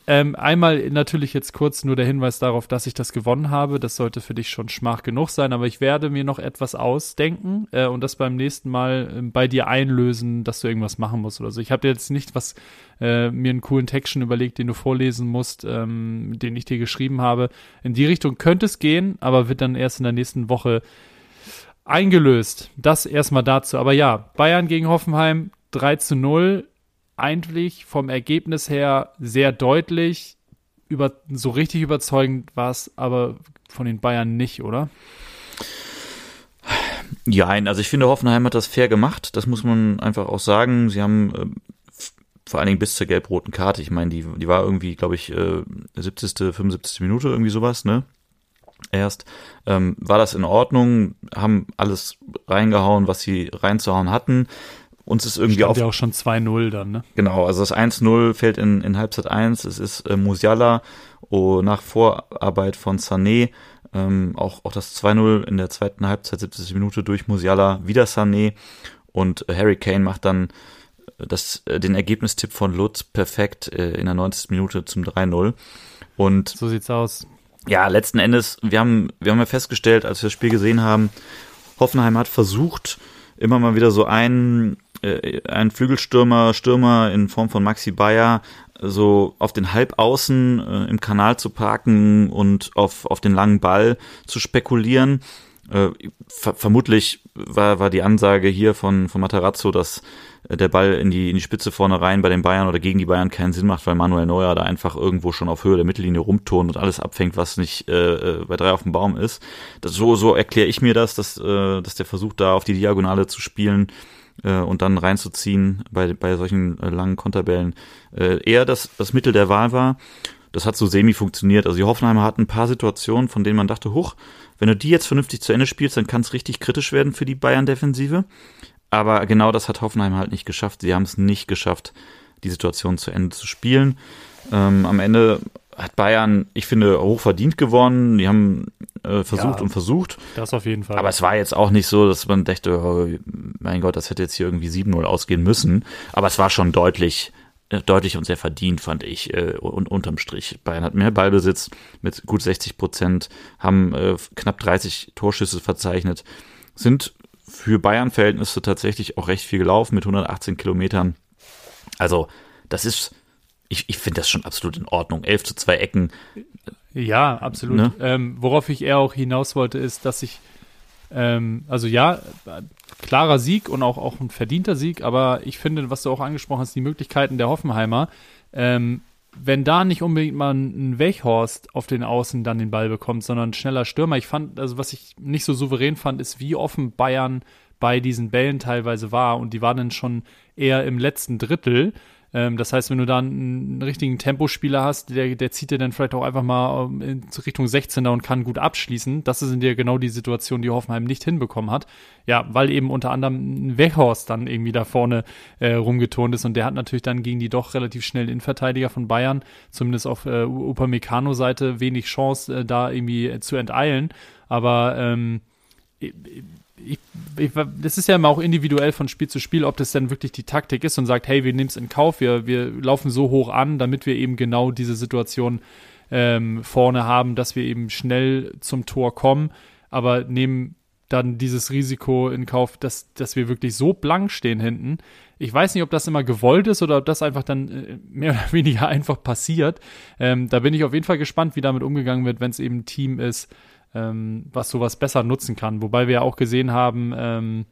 Ähm, einmal natürlich jetzt kurz nur der Hinweis darauf, dass ich das gewonnen habe. Das sollte für dich schon Schmach genug sein, aber ich werde mir noch etwas ausdenken äh, und das beim nächsten Mal äh, bei dir einlösen, dass du irgendwas machen musst oder so. Ich habe jetzt nicht was äh, mir einen coolen Text schon überlegt, den du vorlesen musst, ähm, den ich dir geschrieben habe. In die Richtung könnte es gehen, aber wird dann erst in der nächsten Woche eingelöst. Das erstmal dazu. Aber ja, Bayern gegen Hoffenheim 3 zu 0. Eigentlich vom Ergebnis her sehr deutlich. Über, so richtig überzeugend war es aber von den Bayern nicht, oder? Ja, also ich finde, Hoffenheim hat das fair gemacht. Das muss man einfach auch sagen. Sie haben äh, vor allen Dingen bis zur gelb-roten Karte. Ich meine, die, die war irgendwie, glaube ich, äh, 70., 75. Minute, irgendwie sowas, ne? erst, ähm, war das in Ordnung, haben alles reingehauen, was sie reinzuhauen hatten. Uns ist irgendwie Stand auf. ja auch schon 2-0 dann, ne? Genau, also das 1-0 fällt in, in Halbzeit 1. Es ist äh, Musiala oh, nach Vorarbeit von Sané. Ähm, auch, auch das 2-0 in der zweiten Halbzeit, 70. Minute durch Musiala, wieder Sané. Und äh, Harry Kane macht dann äh, das, äh, den Ergebnistipp von Lutz perfekt äh, in der 90. Minute zum 3-0. Und so sieht's aus ja, letzten Endes, wir haben, wir haben ja festgestellt, als wir das Spiel gesehen haben, Hoffenheim hat versucht, immer mal wieder so einen, äh, einen Flügelstürmer, Stürmer in Form von Maxi Bayer so auf den Halbaußen äh, im Kanal zu parken und auf, auf den langen Ball zu spekulieren. Äh, ver vermutlich war, war die Ansage hier von, von Matarazzo, dass der Ball in die, in die Spitze vorne rein bei den Bayern oder gegen die Bayern keinen Sinn macht, weil Manuel Neuer da einfach irgendwo schon auf Höhe der Mittellinie rumturnt und alles abfängt, was nicht äh, äh, bei drei auf dem Baum ist. Das, so so erkläre ich mir das, dass, äh, dass der versucht, da auf die Diagonale zu spielen äh, und dann reinzuziehen bei, bei solchen äh, langen Konterbällen, äh, eher das, das Mittel der Wahl war. Das hat so semi funktioniert. Also die Hoffenheimer hatten ein paar Situationen, von denen man dachte, huch, wenn du die jetzt vernünftig zu Ende spielst, dann kann es richtig kritisch werden für die Bayern-Defensive. Aber genau das hat Hoffenheim halt nicht geschafft. Sie haben es nicht geschafft, die Situation zu Ende zu spielen. Ähm, am Ende hat Bayern, ich finde, hochverdient gewonnen. Die haben äh, versucht ja, und versucht. Das auf jeden Fall. Aber es war jetzt auch nicht so, dass man dachte, oh, mein Gott, das hätte jetzt hier irgendwie 7-0 ausgehen müssen. Aber es war schon deutlich, äh, deutlich und sehr verdient, fand ich, äh, und unterm Strich. Bayern hat mehr Ballbesitz mit gut 60 Prozent, haben äh, knapp 30 Torschüsse verzeichnet, sind für Bayern-Verhältnisse tatsächlich auch recht viel gelaufen mit 118 Kilometern. Also, das ist, ich, ich finde das schon absolut in Ordnung. 11 zu 2 Ecken. Ja, absolut. Ne? Ähm, worauf ich eher auch hinaus wollte, ist, dass ich, ähm, also ja, klarer Sieg und auch, auch ein verdienter Sieg, aber ich finde, was du auch angesprochen hast, die Möglichkeiten der Hoffenheimer, ähm, wenn da nicht unbedingt mal ein Weghorst auf den Außen dann den Ball bekommt, sondern ein schneller Stürmer. Ich fand, also was ich nicht so souverän fand, ist, wie offen Bayern bei diesen Bällen teilweise war und die waren dann schon eher im letzten Drittel. Ähm, das heißt, wenn du da einen, einen richtigen Tempospieler hast, der, der zieht dir dann vielleicht auch einfach mal ähm, in Richtung 16er und kann gut abschließen. Das sind ja genau die Situationen, die Hoffenheim nicht hinbekommen hat. Ja, weil eben unter anderem ein Weghorst dann irgendwie da vorne äh, rumgeturnt ist und der hat natürlich dann gegen die doch relativ schnellen Innenverteidiger von Bayern, zumindest auf äh, Upamecano-Seite, wenig Chance, äh, da irgendwie äh, zu enteilen. Aber ähm, ich, ich, das ist ja immer auch individuell von Spiel zu Spiel, ob das dann wirklich die Taktik ist und sagt, hey, wir nehmen es in Kauf, wir, wir laufen so hoch an, damit wir eben genau diese Situation ähm, vorne haben, dass wir eben schnell zum Tor kommen, aber nehmen dann dieses Risiko in Kauf, dass, dass wir wirklich so blank stehen hinten. Ich weiß nicht, ob das immer gewollt ist oder ob das einfach dann äh, mehr oder weniger einfach passiert. Ähm, da bin ich auf jeden Fall gespannt, wie damit umgegangen wird, wenn es eben ein Team ist, ähm, was sowas besser nutzen kann. Wobei wir ja auch gesehen haben, ähm,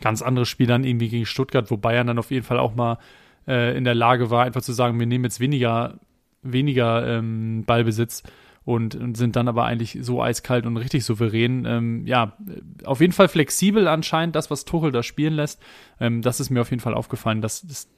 ganz andere Spiel dann irgendwie gegen Stuttgart, wo Bayern dann auf jeden Fall auch mal äh, in der Lage war, einfach zu sagen, wir nehmen jetzt weniger, weniger ähm, Ballbesitz und, und, sind dann aber eigentlich so eiskalt und richtig souverän. Ähm, ja, auf jeden Fall flexibel anscheinend, das, was Tuchel da spielen lässt. Ähm, das ist mir auf jeden Fall aufgefallen, dass es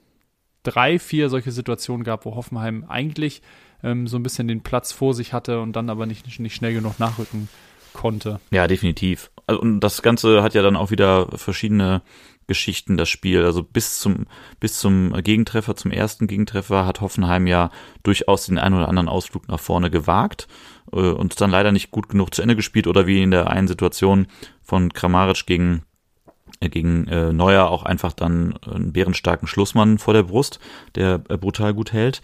drei, vier solche Situationen gab, wo Hoffenheim eigentlich ähm, so ein bisschen den Platz vor sich hatte und dann aber nicht, nicht schnell genug nachrücken konnte. Ja, definitiv. Also, und das Ganze hat ja dann auch wieder verschiedene Geschichten, das Spiel. Also bis zum, bis zum Gegentreffer, zum ersten Gegentreffer hat Hoffenheim ja durchaus den einen oder anderen Ausflug nach vorne gewagt äh, und dann leider nicht gut genug zu Ende gespielt oder wie in der einen Situation von Kramaric gegen äh, gegen äh, Neuer auch einfach dann einen bärenstarken Schlussmann vor der Brust, der äh, brutal gut hält.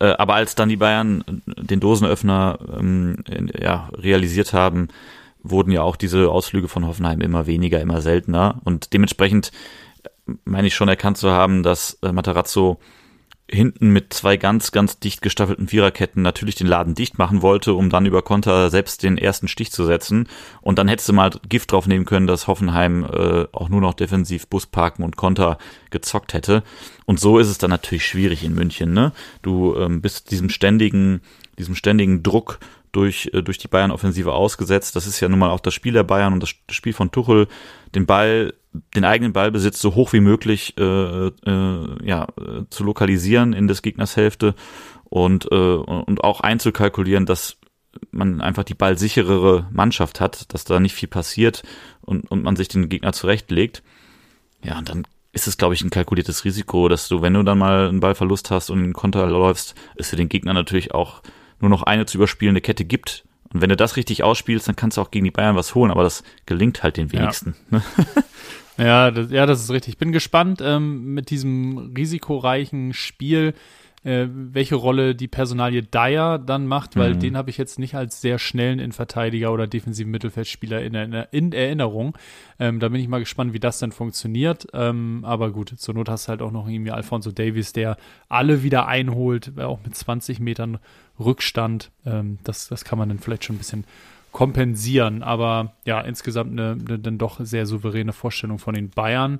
Äh, aber als dann die Bayern den Dosenöffner ähm, ja, realisiert haben, wurden ja auch diese Ausflüge von Hoffenheim immer weniger, immer seltener. Und dementsprechend äh, meine ich schon erkannt zu haben, dass äh, Matarazzo hinten mit zwei ganz, ganz dicht gestaffelten Viererketten natürlich den Laden dicht machen wollte, um dann über Konter selbst den ersten Stich zu setzen. Und dann hättest du mal Gift drauf nehmen können, dass Hoffenheim äh, auch nur noch defensiv Bus parken und Konter gezockt hätte. Und so ist es dann natürlich schwierig in München. Ne? Du ähm, bist diesem ständigen, diesem ständigen Druck durch, äh, durch die Bayern-Offensive ausgesetzt. Das ist ja nun mal auch das Spiel der Bayern und das Spiel von Tuchel, den Ball den eigenen Ballbesitz so hoch wie möglich äh, äh, ja, zu lokalisieren in des Gegners Hälfte und, äh, und auch einzukalkulieren, dass man einfach die ballsicherere Mannschaft hat, dass da nicht viel passiert und, und man sich den Gegner zurechtlegt. Ja, und dann ist es, glaube ich, ein kalkuliertes Risiko, dass du, wenn du dann mal einen Ballverlust hast und einen Konter läufst, es für den Gegner natürlich auch nur noch eine zu überspielende Kette gibt. Und wenn du das richtig ausspielst, dann kannst du auch gegen die Bayern was holen, aber das gelingt halt den wenigsten. Ja. Ja, das, ja, das ist richtig. Ich bin gespannt ähm, mit diesem risikoreichen Spiel, äh, welche Rolle die Personalie Dyer dann macht, weil mhm. den habe ich jetzt nicht als sehr schnellen Innenverteidiger oder defensiven Mittelfeldspieler in, in Erinnerung. Ähm, da bin ich mal gespannt, wie das dann funktioniert. Ähm, aber gut, zur Not hast du halt auch noch irgendwie Alfonso Davies, der alle wieder einholt, auch mit 20 Metern Rückstand. Ähm, das, das kann man dann vielleicht schon ein bisschen kompensieren. Aber ja, insgesamt eine, eine dann doch sehr souveräne Vorstellung von den Bayern,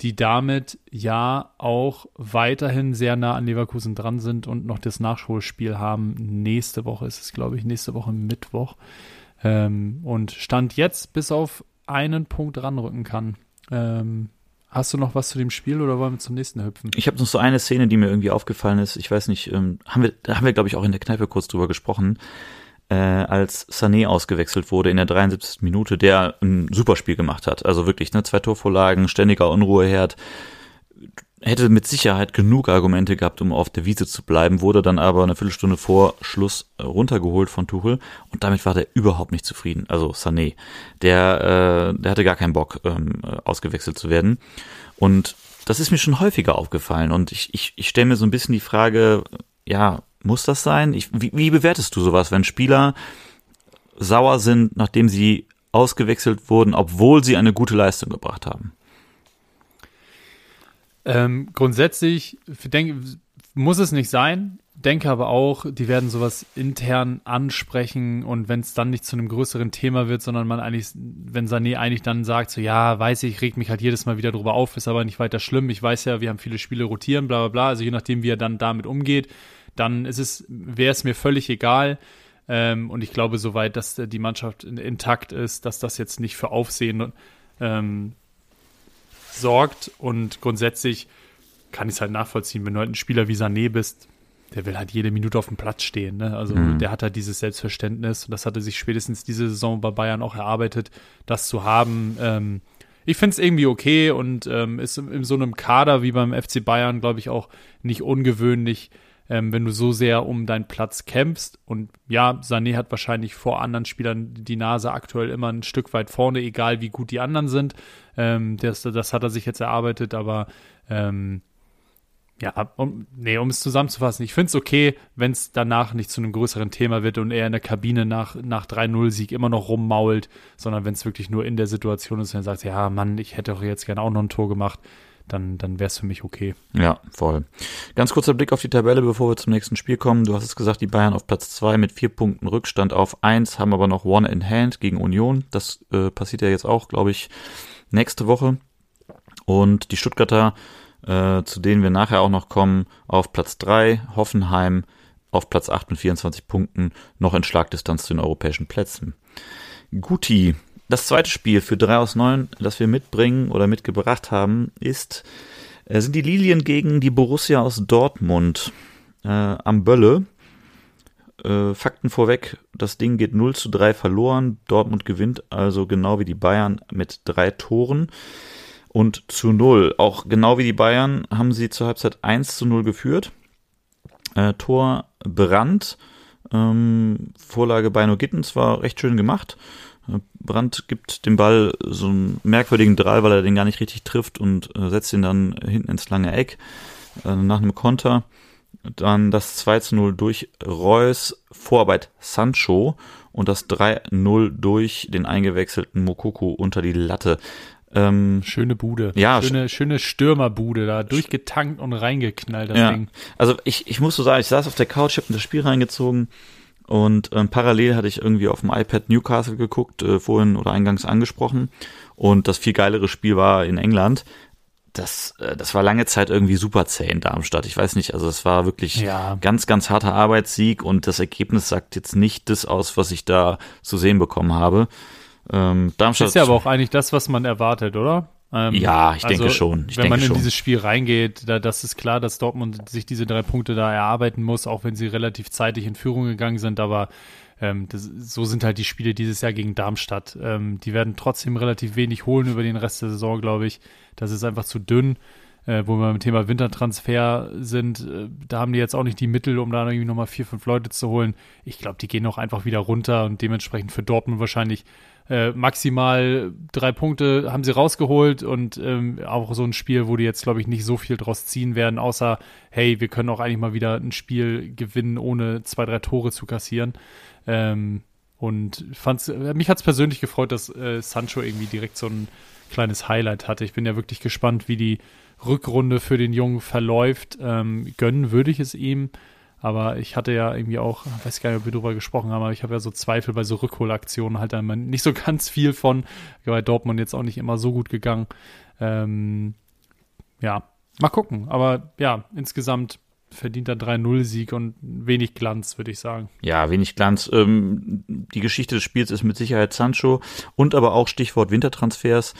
die damit ja auch weiterhin sehr nah an Leverkusen dran sind und noch das Nachholspiel haben. Nächste Woche ist es, glaube ich, nächste Woche Mittwoch. Ähm, und Stand jetzt bis auf einen Punkt ranrücken kann. Ähm, Hast du noch was zu dem Spiel oder wollen wir zum nächsten hüpfen? Ich habe noch so eine Szene, die mir irgendwie aufgefallen ist. Ich weiß nicht, ähm, haben wir, haben wir, glaube ich, auch in der Kneipe kurz drüber gesprochen äh, als Sané ausgewechselt wurde in der 73. Minute, der ein super Spiel gemacht hat. Also wirklich, ne, zwei Torvorlagen, ständiger Unruheherd. Hätte mit Sicherheit genug Argumente gehabt, um auf der Wiese zu bleiben, wurde dann aber eine Viertelstunde vor Schluss runtergeholt von Tuchel und damit war der überhaupt nicht zufrieden. Also Sané, der, äh, der hatte gar keinen Bock, ähm, ausgewechselt zu werden. Und das ist mir schon häufiger aufgefallen und ich, ich, ich stelle mir so ein bisschen die Frage, ja, muss das sein? Ich, wie, wie bewertest du sowas, wenn Spieler sauer sind, nachdem sie ausgewechselt wurden, obwohl sie eine gute Leistung gebracht haben? Ähm, grundsätzlich denk, muss es nicht sein. Denke aber auch, die werden sowas intern ansprechen und wenn es dann nicht zu einem größeren Thema wird, sondern man eigentlich, wenn Sané eigentlich dann sagt, so ja, weiß ich, regt mich halt jedes Mal wieder drüber auf, ist aber nicht weiter schlimm. Ich weiß ja, wir haben viele Spiele rotieren, bla bla bla. Also je nachdem, wie er dann damit umgeht, dann ist es, wäre es mir völlig egal. Ähm, und ich glaube, soweit, dass die Mannschaft intakt ist, dass das jetzt nicht für Aufsehen ähm, sorgt. Und grundsätzlich kann ich es halt nachvollziehen, wenn du halt ein Spieler wie Sané bist, der will halt jede Minute auf dem Platz stehen. Ne? Also mhm. der hat halt dieses Selbstverständnis und das hatte sich spätestens diese Saison bei Bayern auch erarbeitet, das zu haben. Ähm, ich finde es irgendwie okay und ähm, ist in, in, so einem Kader wie beim FC Bayern, glaube ich, auch nicht ungewöhnlich, ähm, wenn du so sehr um deinen Platz kämpfst. Und ja, Sané hat wahrscheinlich vor anderen Spielern die Nase aktuell immer ein Stück weit vorne, egal wie gut die anderen sind. Ähm, das, das hat er sich jetzt erarbeitet, aber ähm, ja, um, nee, um es zusammenzufassen, ich finde es okay, wenn es danach nicht zu einem größeren Thema wird und er in der Kabine nach, nach 3-0-Sieg immer noch rummault, sondern wenn es wirklich nur in der Situation ist und er sagt, ja, Mann, ich hätte auch jetzt gerne auch noch ein Tor gemacht, dann, dann wäre es für mich okay. Ja, voll. Ganz kurzer Blick auf die Tabelle, bevor wir zum nächsten Spiel kommen. Du hast es gesagt, die Bayern auf Platz 2 mit vier Punkten Rückstand auf 1, haben aber noch One in Hand gegen Union. Das äh, passiert ja jetzt auch, glaube ich, nächste Woche. Und die Stuttgarter äh, zu denen wir nachher auch noch kommen, auf Platz 3, Hoffenheim auf Platz 8 mit 24 Punkten, noch in Schlagdistanz zu den europäischen Plätzen. Guti, das zweite Spiel für 3 aus 9, das wir mitbringen oder mitgebracht haben, ist, äh, sind die Lilien gegen die Borussia aus Dortmund äh, am Bölle. Äh, Fakten vorweg, das Ding geht 0 zu 3 verloren. Dortmund gewinnt also genau wie die Bayern mit drei Toren und zu null. Auch genau wie die Bayern haben sie zur Halbzeit 1 zu 0 geführt. Äh, Tor Brand, ähm, Vorlage bei No Gittens war recht schön gemacht. Brandt gibt dem Ball so einen merkwürdigen Drall, weil er den gar nicht richtig trifft und äh, setzt ihn dann hinten ins lange Eck äh, nach einem Konter. Dann das 2 zu 0 durch Reus, Vorarbeit Sancho und das 3-0 durch den eingewechselten Mokoko unter die Latte. Ähm, schöne Bude. Ja. Schöne, schöne Stürmerbude da, durchgetankt und reingeknallt, das ja. Ding. Also ich, ich muss so sagen, ich saß auf der Couch, hab in das Spiel reingezogen und ähm, parallel hatte ich irgendwie auf dem iPad Newcastle geguckt, äh, vorhin oder eingangs angesprochen. Und das viel geilere Spiel war in England. Das, äh, das war lange Zeit irgendwie super zäh in Darmstadt. Ich weiß nicht, also es war wirklich ja. ganz, ganz harter Arbeitssieg und das Ergebnis sagt jetzt nicht das aus, was ich da zu sehen bekommen habe. Ähm, Darmstadt ist ja aber auch eigentlich das, was man erwartet, oder? Ähm, ja, ich denke also, schon. Ich wenn man in schon. dieses Spiel reingeht, da, das ist klar, dass Dortmund sich diese drei Punkte da erarbeiten muss, auch wenn sie relativ zeitig in Führung gegangen sind. Aber ähm, das, so sind halt die Spiele dieses Jahr gegen Darmstadt. Ähm, die werden trotzdem relativ wenig holen über den Rest der Saison, glaube ich. Das ist einfach zu dünn. Äh, wo wir beim Thema Wintertransfer sind, äh, da haben die jetzt auch nicht die Mittel, um da irgendwie nochmal vier, fünf Leute zu holen. Ich glaube, die gehen auch einfach wieder runter und dementsprechend für Dortmund wahrscheinlich äh, maximal drei Punkte haben sie rausgeholt und ähm, auch so ein Spiel, wo die jetzt, glaube ich, nicht so viel draus ziehen werden, außer, hey, wir können auch eigentlich mal wieder ein Spiel gewinnen, ohne zwei, drei Tore zu kassieren. Ähm, und fand's, mich hat es persönlich gefreut, dass äh, Sancho irgendwie direkt so ein kleines Highlight hatte. Ich bin ja wirklich gespannt, wie die Rückrunde für den Jungen verläuft. Ähm, gönnen würde ich es ihm. Aber ich hatte ja irgendwie auch, weiß gar nicht, ob wir drüber gesprochen haben, aber ich habe ja so Zweifel bei so Rückholaktionen halt dann nicht so ganz viel von. Bei Dortmund jetzt auch nicht immer so gut gegangen. Ähm, ja, mal gucken. Aber ja, insgesamt verdient er 3-0-Sieg und wenig Glanz, würde ich sagen. Ja, wenig Glanz. Ähm, die Geschichte des Spiels ist mit Sicherheit Sancho und aber auch Stichwort Wintertransfers.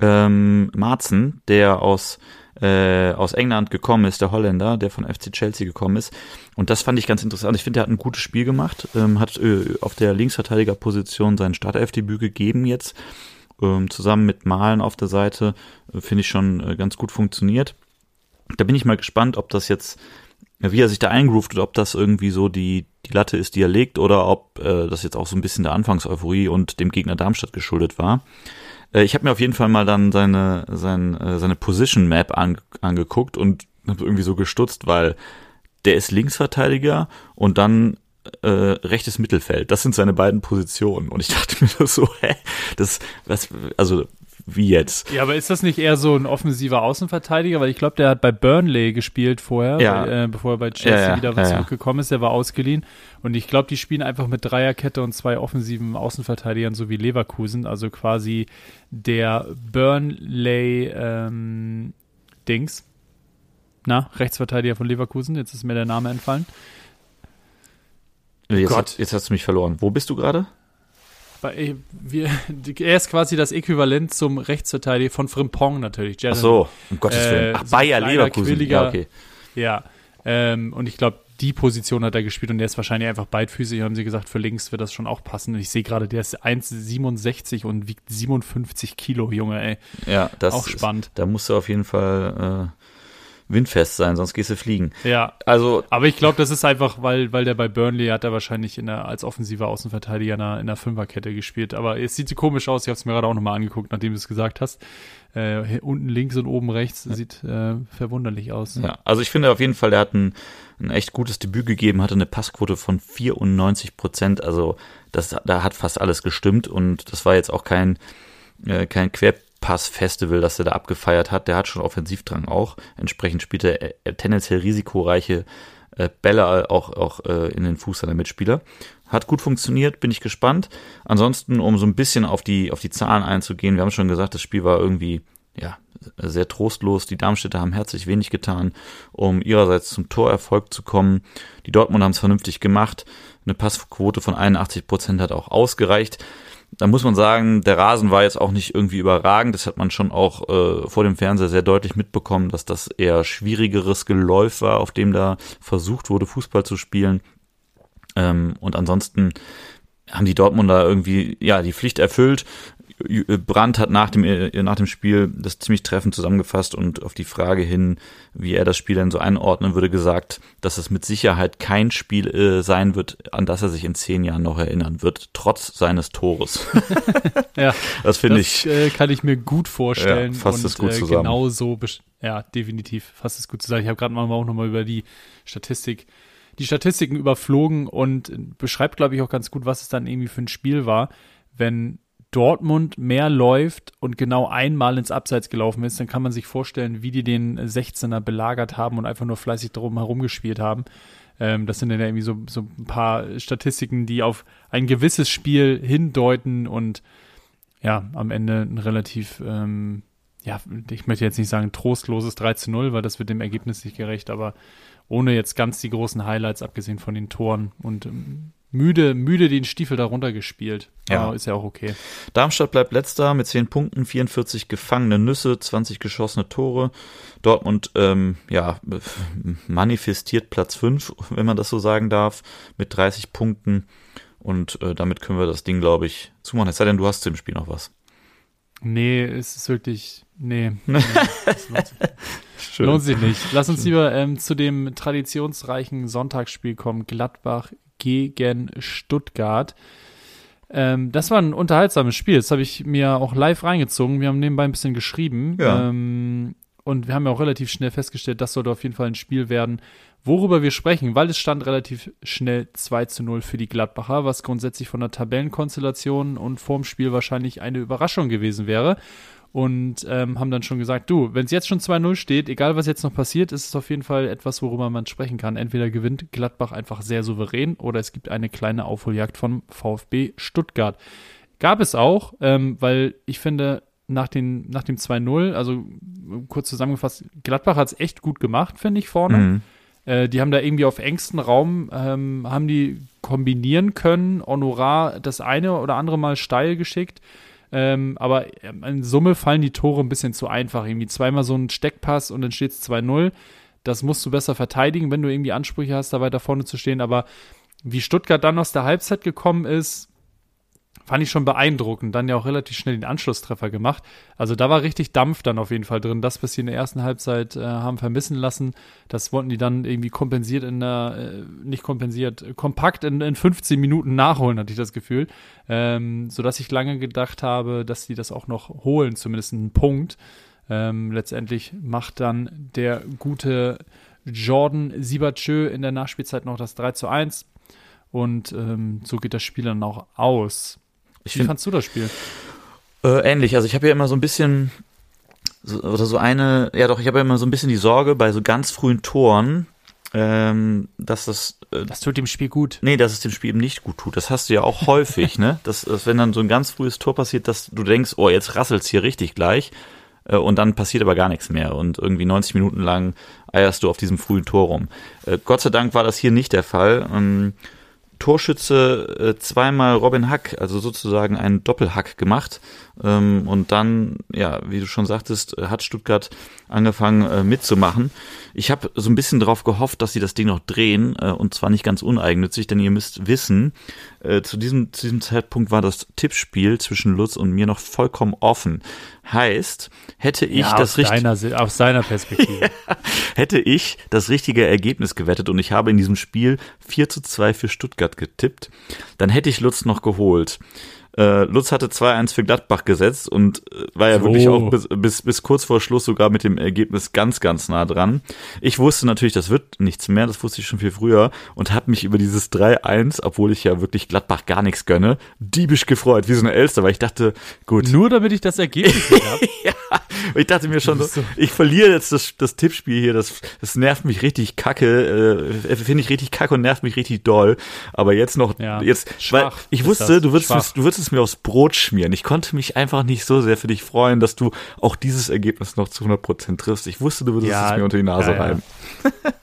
Ähm, Marzen, der aus äh, aus England gekommen ist, der Holländer, der von FC Chelsea gekommen ist. Und das fand ich ganz interessant. Ich finde, er hat ein gutes Spiel gemacht, ähm, hat äh, auf der Linksverteidigerposition sein Startelfdebüt gegeben jetzt, ähm, zusammen mit Malen auf der Seite, äh, finde ich schon äh, ganz gut funktioniert. Da bin ich mal gespannt, ob das jetzt, wie er sich da eingroovt oder ob das irgendwie so die, die Latte ist, die er legt, oder ob äh, das jetzt auch so ein bisschen der Anfangseuphorie und dem Gegner Darmstadt geschuldet war. Äh, ich habe mir auf jeden Fall mal dann seine, seine, äh, seine Position Map an, angeguckt und habe irgendwie so gestutzt, weil der ist Linksverteidiger und dann äh, rechtes Mittelfeld. Das sind seine beiden Positionen. Und ich dachte mir so, hä, das, was, also wie jetzt. Ja, aber ist das nicht eher so ein offensiver Außenverteidiger? Weil ich glaube, der hat bei Burnley gespielt vorher, ja. äh, bevor er bei Chelsea ja, ja, wieder zurückgekommen ist. Der war ausgeliehen. Und ich glaube, die spielen einfach mit Dreierkette und zwei offensiven Außenverteidigern, so wie Leverkusen. Also quasi der Burnley ähm, Dings. Na, Rechtsverteidiger von Leverkusen. Jetzt ist mir der Name entfallen. Jetzt, Gott. jetzt hast du mich verloren. Wo bist du gerade? Wir, er ist quasi das Äquivalent zum Rechtsverteidiger von Frimpong natürlich. Ach so, um Gottes Äh, Willen. Ach, so Bayer Leverkusen. Ja, okay. Ja. Ähm, und ich glaube, die Position hat er gespielt und der ist wahrscheinlich einfach beidfüßig, haben sie gesagt, für links wird das schon auch passen. Und ich sehe gerade, der ist 1,67 und wiegt 57 Kilo, Junge, ey. Ja, das Auch ist- spannend. Da musst du auf jeden Fall äh, windfest sein, sonst gehst du fliegen. Ja. Also, Aber ich glaube, das ist einfach, weil, weil der bei Burnley hat er wahrscheinlich in der, als offensiver Außenverteidiger in der, in der Fünferkette gespielt. Aber es sieht komisch aus. Ich habe es mir gerade auch nochmal angeguckt, nachdem du es gesagt hast. Äh, unten links und oben rechts sieht äh, verwunderlich aus. ja, also ich finde auf jeden Fall, der hat ein, ein echt gutes Debüt gegeben, hatte eine Passquote von 94 Prozent. Also das, da hat fast alles gestimmt und das war jetzt auch kein, äh, kein Querpass-Festival, das er da abgefeiert hat. Der hat schon Offensivdrang auch. Entsprechend spielt er äh, tendenziell risikoreiche äh, Bälle auch, auch äh, in den Fuß seiner Mitspieler. Hat gut funktioniert, bin ich gespannt. Ansonsten, um so ein bisschen auf die, auf die Zahlen einzugehen, wir haben schon gesagt, das Spiel war irgendwie, ja, sehr trostlos. Die Darmstädter haben herzlich wenig getan, um ihrerseits zum Torerfolg zu kommen. Die Dortmunder haben es vernünftig gemacht. Eine Passquote von 81 Prozent hat auch ausgereicht. Da muss man sagen, der Rasen war jetzt auch nicht irgendwie überragend. Das hat man schon auch äh, vor dem Fernseher sehr deutlich mitbekommen, dass das eher schwierigeres Geläuf war, auf dem da versucht wurde, Fußball zu spielen. Ähm, und ansonsten haben die Dortmunder irgendwie ja die Pflicht erfüllt. Brandt hat nach dem, äh, nach dem Spiel das ziemlich treffend zusammengefasst und auf die Frage hin, wie er das Spiel denn so einordnen würde, gesagt, dass es mit Sicherheit kein Spiel äh, sein wird, an das er sich in zehn Jahren noch erinnern wird, trotz seines Tores. Ja, Das finde ich. äh, kann ich mir gut vorstellen. Ja, fasst und, es gut äh, zusammen. Genau so, ja, definitiv, fasst es gut zusammen. Ich habe gerade mal auch nochmal über die Statistik, die Statistiken überflogen und beschreibt, glaube ich, auch ganz gut, was es dann irgendwie für ein Spiel war. Wenn Dortmund mehr läuft und genau einmal ins Abseits gelaufen ist, dann kann man sich vorstellen, wie die den 16er belagert haben und einfach nur fleißig drum herum gespielt haben. Ähm, das sind dann ja irgendwie so, so ein paar Statistiken, die auf ein gewisses Spiel hindeuten und ja, am Ende ein relativ, ähm, ja, ich möchte jetzt nicht sagen trostloses 3 zu 0, weil das wird dem Ergebnis nicht gerecht, aber ohne jetzt ganz die großen Highlights, abgesehen von den Toren und ähm, müde, müde den Stiefel darunter gespielt. Ja. Aber ist ja auch okay. Darmstadt bleibt letzter mit 10 Punkten, 44 gefangene Nüsse, 20 geschossene Tore. Dortmund, ähm, ja, manifestiert Platz 5, wenn man das so sagen darf, mit 30 Punkten. Und äh, damit können wir das Ding, glaube ich, zumachen. Es sei denn, du hast zu dem Spiel noch was. Nee, es ist wirklich, nee. nee lohnt, sich, Schön. lohnt sich nicht. Lass uns lieber ähm, zu dem traditionsreichen Sonntagsspiel kommen. Gladbach gegen Stuttgart. Ähm, das war ein unterhaltsames Spiel. Das habe ich mir auch live reingezogen. Wir haben nebenbei ein bisschen geschrieben. Ja. Ähm, und wir haben ja auch relativ schnell festgestellt, das sollte auf jeden Fall ein Spiel werden, worüber wir sprechen, weil es stand relativ schnell 2 zu 0 für die Gladbacher, was grundsätzlich von der Tabellenkonstellation und vorm Spiel wahrscheinlich eine Überraschung gewesen wäre. Und ähm, haben dann schon gesagt, du, wenn es jetzt schon 2-0 steht, egal was jetzt noch passiert, ist es auf jeden Fall etwas, worüber man sprechen kann. Entweder gewinnt Gladbach einfach sehr souverän oder es gibt eine kleine Aufholjagd vom VfB Stuttgart. Gab es auch, ähm, weil ich finde, nach, den, nach dem 2-0, also kurz zusammengefasst, Gladbach hat es echt gut gemacht, finde ich, vorne. Mhm. Äh, die haben da irgendwie auf engstem Raum, ähm, haben die kombinieren können. Honorar das eine oder andere Mal steil geschickt. Ähm, aber ähm, in Summe fallen die Tore ein bisschen zu einfach. Irgendwie zweimal so ein Steckpass und dann steht es 2-0. Das musst du besser verteidigen, wenn du irgendwie Ansprüche hast, da weiter vorne zu stehen. Aber wie Stuttgart dann aus der Halbzeit gekommen ist, fand ich schon beeindruckend. Dann ja auch relativ schnell den Anschlusstreffer gemacht. Also da war richtig Dampf dann auf jeden Fall drin. Das, was sie in der ersten Halbzeit äh, haben vermissen lassen, das wollten die dann irgendwie kompensiert in der, äh, nicht kompensiert, kompakt in, in 15 Minuten nachholen, hatte ich das Gefühl. Ähm, sodass ich lange gedacht habe, dass die das auch noch holen, zumindest einen Punkt. Ähm, letztendlich macht dann der gute Jordan Siebertschö in der Nachspielzeit noch das 3 zu 1. Und ähm, so geht das Spiel dann auch aus. Ich Wie finde fandst du das Spiel? äh, ähnlich. Also ich habe ja immer so ein bisschen so, oder so eine, ja doch, ich habe ja immer so ein bisschen die Sorge bei so ganz frühen Toren, ähm, dass das äh, Das tut dem Spiel gut. Nee, dass es dem Spiel eben nicht gut tut. Das hast du ja auch häufig, ne? Dass, dass wenn dann so ein ganz frühes Tor passiert, dass du denkst, oh, jetzt rasselt's hier richtig gleich. äh, Und dann passiert aber gar nichts mehr. Und irgendwie 90 Minuten lang eierst du auf diesem frühen Tor rum. Äh, Gott sei Dank war das hier nicht der Fall. Ähm, Torschütze äh, zweimal Robin Hack, also sozusagen einen Doppelhack gemacht. Ähm, und dann, ja, wie du schon sagtest, hat Stuttgart angefangen äh, mitzumachen. Ich habe so ein bisschen darauf gehofft, dass sie das Ding noch drehen äh, und zwar nicht ganz uneigennützig, denn ihr müsst wissen, äh, zu, diesem, zu diesem Zeitpunkt war das Tippspiel zwischen Lutz und mir noch vollkommen offen. Heißt, hätte ich ja, das deiner, aus seiner Perspektive. hätte ich das richtige Ergebnis gewettet und ich habe in diesem Spiel 4 zu 2 für Stuttgart getippt, dann hätte ich Lutz noch geholt. Äh, Lutz hatte 2-1 für Gladbach gesetzt und äh, war ja so. wirklich auch bis, bis, bis kurz vor Schluss sogar mit dem Ergebnis ganz, ganz nah dran. Ich wusste natürlich, das wird nichts mehr, das wusste ich schon viel früher und habe mich über dieses 3-1, obwohl ich ja wirklich Gladbach gar nichts gönne, diebisch gefreut, wie so eine Elster, weil ich dachte, gut. Nur damit ich das Ergebnis habe. ja, ich dachte mir schon, so, ich verliere jetzt das, das Tippspiel hier, das, das nervt mich richtig kacke, äh, finde ich richtig kacke und nervt mich richtig doll. Aber jetzt noch, ja, jetzt, weil ich wusste, du würdest, du würdest es mir aufs Brot schmieren. Ich konnte mich einfach nicht so sehr für dich freuen, dass du auch dieses Ergebnis noch zu 100% triffst. Ich wusste, du würdest ja, es mir unter die Nase ja, reiben.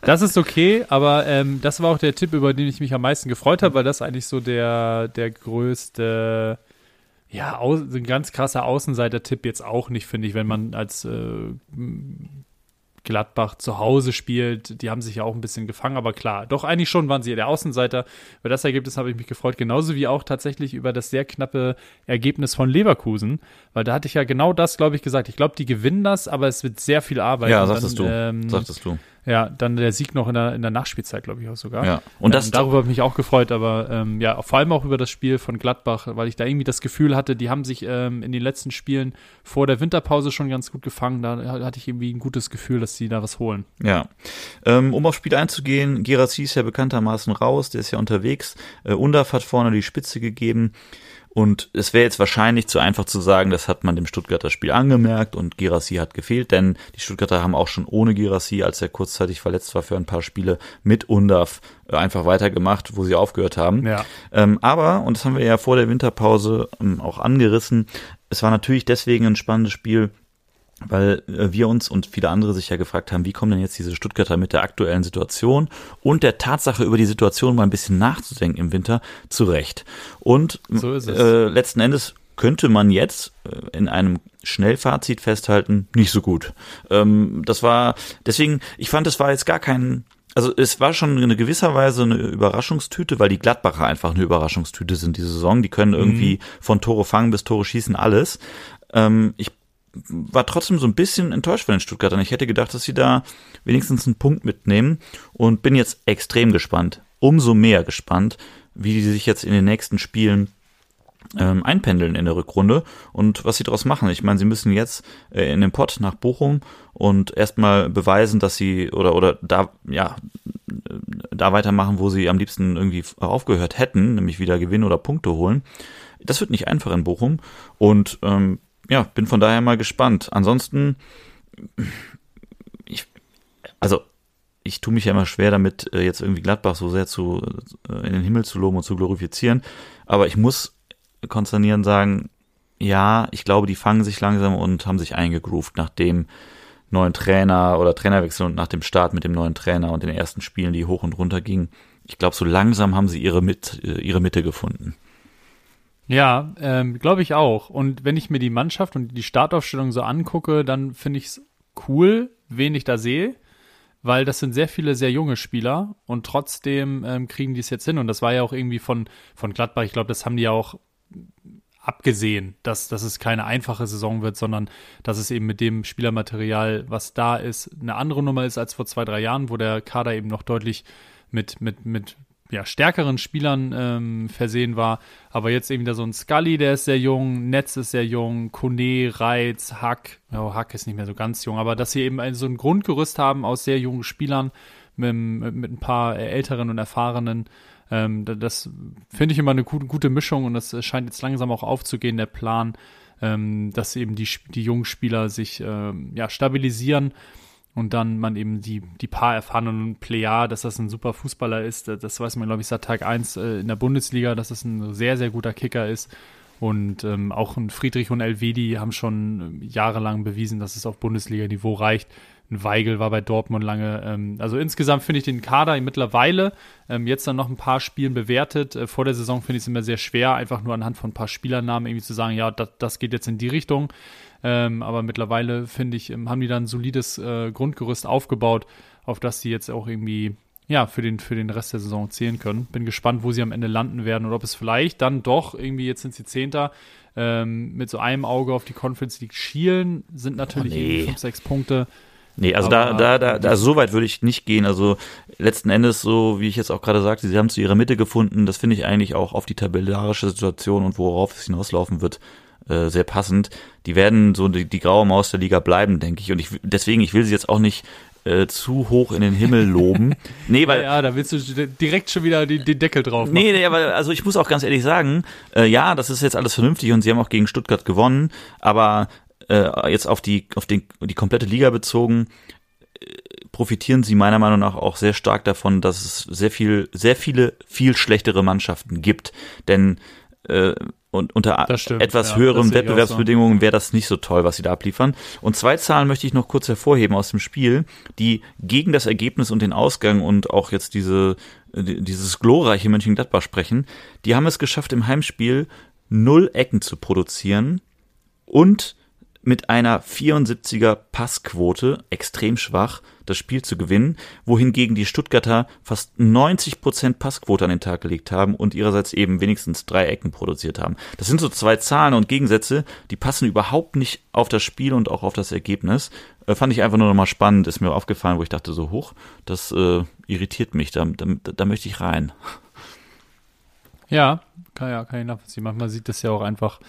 Das ist okay, aber ähm, das war auch der Tipp, über den ich mich am meisten gefreut habe, weil das eigentlich so der, der größte ja, ein ganz krasser Außenseiter-Tipp jetzt auch nicht, finde ich, wenn man als äh, Gladbach zu Hause spielt. Die haben sich ja auch ein bisschen gefangen, aber klar, doch eigentlich schon waren sie der Außenseiter. Über das Ergebnis habe ich mich gefreut, genauso wie auch tatsächlich über das sehr knappe Ergebnis von Leverkusen, weil da hatte ich ja genau das, glaube ich, gesagt. Ich glaube, die gewinnen das, aber es wird sehr viel Arbeit. Ja, sagtest dann, du. Ähm, sagtest du. Ja, dann der Sieg noch in der, in der Nachspielzeit, glaube ich auch sogar. Ja. Und das ähm, darüber habe ich mich auch gefreut, aber ähm, ja, vor allem auch über das Spiel von Gladbach, weil ich da irgendwie das Gefühl hatte, die haben sich ähm, in den letzten Spielen vor der Winterpause schon ganz gut gefangen. Da hatte ich irgendwie ein gutes Gefühl, dass sie da was holen. Ja. Ähm, um aufs Spiel einzugehen, Gerassi ist ja bekanntermaßen raus, der ist ja unterwegs. Äh, Undaf hat vorne die Spitze gegeben. Und es wäre jetzt wahrscheinlich zu einfach zu sagen, das hat man dem Stuttgarter Spiel angemerkt und Girassi hat gefehlt, denn die Stuttgarter haben auch schon ohne Girassi, als er kurzzeitig verletzt war für ein paar Spiele, mit Undaf äh, einfach weitergemacht, wo sie aufgehört haben. Ja. Ähm, aber, und das haben wir ja vor der Winterpause ähm, auch angerissen, es war natürlich deswegen ein spannendes Spiel, weil äh, wir uns und viele andere sich ja gefragt haben, wie kommen denn jetzt diese Stuttgarter mit der aktuellen Situation und der Tatsache über die Situation mal ein bisschen nachzudenken im Winter zurecht. Und so äh, letzten Endes könnte man jetzt äh, in einem Schnellfazit festhalten, nicht so gut. Ähm, das war, deswegen, ich fand, es war jetzt gar kein, also es war schon in gewisser Weise eine Überraschungstüte, weil die Gladbacher einfach eine Überraschungstüte sind diese Saison. Die können irgendwie mhm. von Tore fangen bis Tore schießen alles. Ähm, ich war trotzdem so ein bisschen enttäuscht von den Stuttgartern. Ich hätte gedacht, dass sie da wenigstens einen Punkt mitnehmen und bin jetzt extrem gespannt, umso mehr gespannt, wie die sich jetzt in den nächsten Spielen ähm, einpendeln in der Rückrunde und was sie daraus machen. Ich meine, sie müssen jetzt äh, in den Pott nach Bochum und erstmal beweisen, dass sie oder oder da ja da weitermachen, wo sie am liebsten irgendwie aufgehört hätten, nämlich wieder Gewinn oder Punkte holen. Das wird nicht einfach in Bochum und ähm, ja, bin von daher mal gespannt. Ansonsten, ich, also ich tue mich ja immer schwer damit, äh, jetzt irgendwie Gladbach so sehr zu äh, in den Himmel zu loben und zu glorifizieren. Aber ich muss konsternieren sagen, ja, ich glaube, die fangen sich langsam und haben sich eingegroovt nach dem neuen Trainer oder Trainerwechsel und nach dem Start mit dem neuen Trainer und den ersten Spielen, die hoch und runter gingen. Ich glaube, so langsam haben sie ihre, mit, äh, ihre Mitte gefunden. Ja, ähm, glaube ich auch. Und wenn ich mir die Mannschaft und die Startaufstellung so angucke, dann finde ich es cool, wen ich da sehe, weil das sind sehr viele sehr junge Spieler und trotzdem ähm, kriegen die es jetzt hin. Und das war ja auch irgendwie von, von Gladbach, ich glaube, das haben die ja auch abgesehen, dass, dass es keine einfache Saison wird, sondern dass es eben mit dem Spielermaterial, was da ist, eine andere Nummer ist als vor zwei, drei Jahren, wo der Kader eben noch deutlich mit, mit, mit ja, stärkeren Spielern ähm, versehen war. Aber jetzt eben wieder so ein Scully, der ist sehr jung, Netz ist sehr jung, Kone, Reiz, Hack. Oh, Hack ist nicht mehr so ganz jung, aber dass sie eben so ein Grundgerüst haben aus sehr jungen Spielern mit, mit ein paar älteren und erfahrenen. Ähm, das finde ich immer eine gute, gute Mischung und das scheint jetzt langsam auch aufzugehen, der Plan, ähm, dass eben die, die jungen Spieler sich ähm, ja, stabilisieren und dann man eben die, die paar erfahrenen Player, dass das ein super Fußballer ist, das weiß man, glaube ich, seit Tag 1 äh, in der Bundesliga, dass das ein sehr, sehr guter Kicker ist. Und ähm, auch ein Friedrich und Elvedi haben schon äh, jahrelang bewiesen, dass es auf Bundesliga-Niveau reicht. ein Weigel war bei Dortmund lange. Ähm, also insgesamt finde ich den Kader mittlerweile ähm, jetzt dann noch ein paar Spielen bewertet. Äh, vor der Saison finde ich es immer sehr schwer, einfach nur anhand von ein paar Spielernamen irgendwie zu sagen, ja, das, das geht jetzt in die Richtung. Ähm, aber mittlerweile finde ich, ähm, haben die dann ein solides äh, Grundgerüst aufgebaut, auf das sie jetzt auch irgendwie ja, für den, für den Rest der Saison zählen können. Bin gespannt, wo sie am Ende landen werden und ob es vielleicht dann doch irgendwie, jetzt sind sie Zehnter, ähm, mit so einem Auge auf die Conference League schielen, sind natürlich oh, nee. fünf, sechs Punkte. Nee, also da, da, da, da, so weit würde ich nicht gehen. Also letzten Endes, so wie ich jetzt auch gerade sagte, sie haben zu ihrer Mitte gefunden. Das finde ich eigentlich auch auf die tabellarische Situation und worauf es hinauslaufen wird, äh, sehr passend. Die werden so die, die graue Maus der Liga bleiben, denke ich. Und ich deswegen, ich will sie jetzt auch nicht äh, zu hoch in den Himmel loben. Nee, weil. Ja, ja, da willst du direkt schon wieder den, den Deckel drauf machen. Nee, nee, aber also ich muss auch ganz ehrlich sagen, äh, ja, das ist jetzt alles vernünftig und sie haben auch gegen Stuttgart gewonnen, aber äh, jetzt auf die, auf den, die komplette Liga bezogen, äh, profitieren sie meiner Meinung nach auch sehr stark davon, dass es sehr viel, sehr viele, viel schlechtere Mannschaften gibt. Denn äh, und unter stimmt, etwas ja, höheren Wettbewerbsbedingungen wäre das nicht so toll, was sie da abliefern. Und zwei Zahlen möchte ich noch kurz hervorheben aus dem Spiel, die gegen das Ergebnis und den Ausgang und auch jetzt diese, dieses glorreiche Mönchengladbach sprechen. Die haben es geschafft, im Heimspiel null Ecken zu produzieren und mit einer 74er Passquote, extrem schwach, das Spiel zu gewinnen, wohingegen die Stuttgarter fast 90 Prozent Passquote an den Tag gelegt haben und ihrerseits eben wenigstens drei Ecken produziert haben. Das sind so zwei Zahlen und Gegensätze, die passen überhaupt nicht auf das Spiel und auch auf das Ergebnis. Äh, fand ich einfach nur nochmal spannend, ist mir aufgefallen, wo ich dachte so hoch, das äh, irritiert mich, da, da, da möchte ich rein. Ja, kann ja, kann ich nachvollziehen. Manchmal sieht das ja auch einfach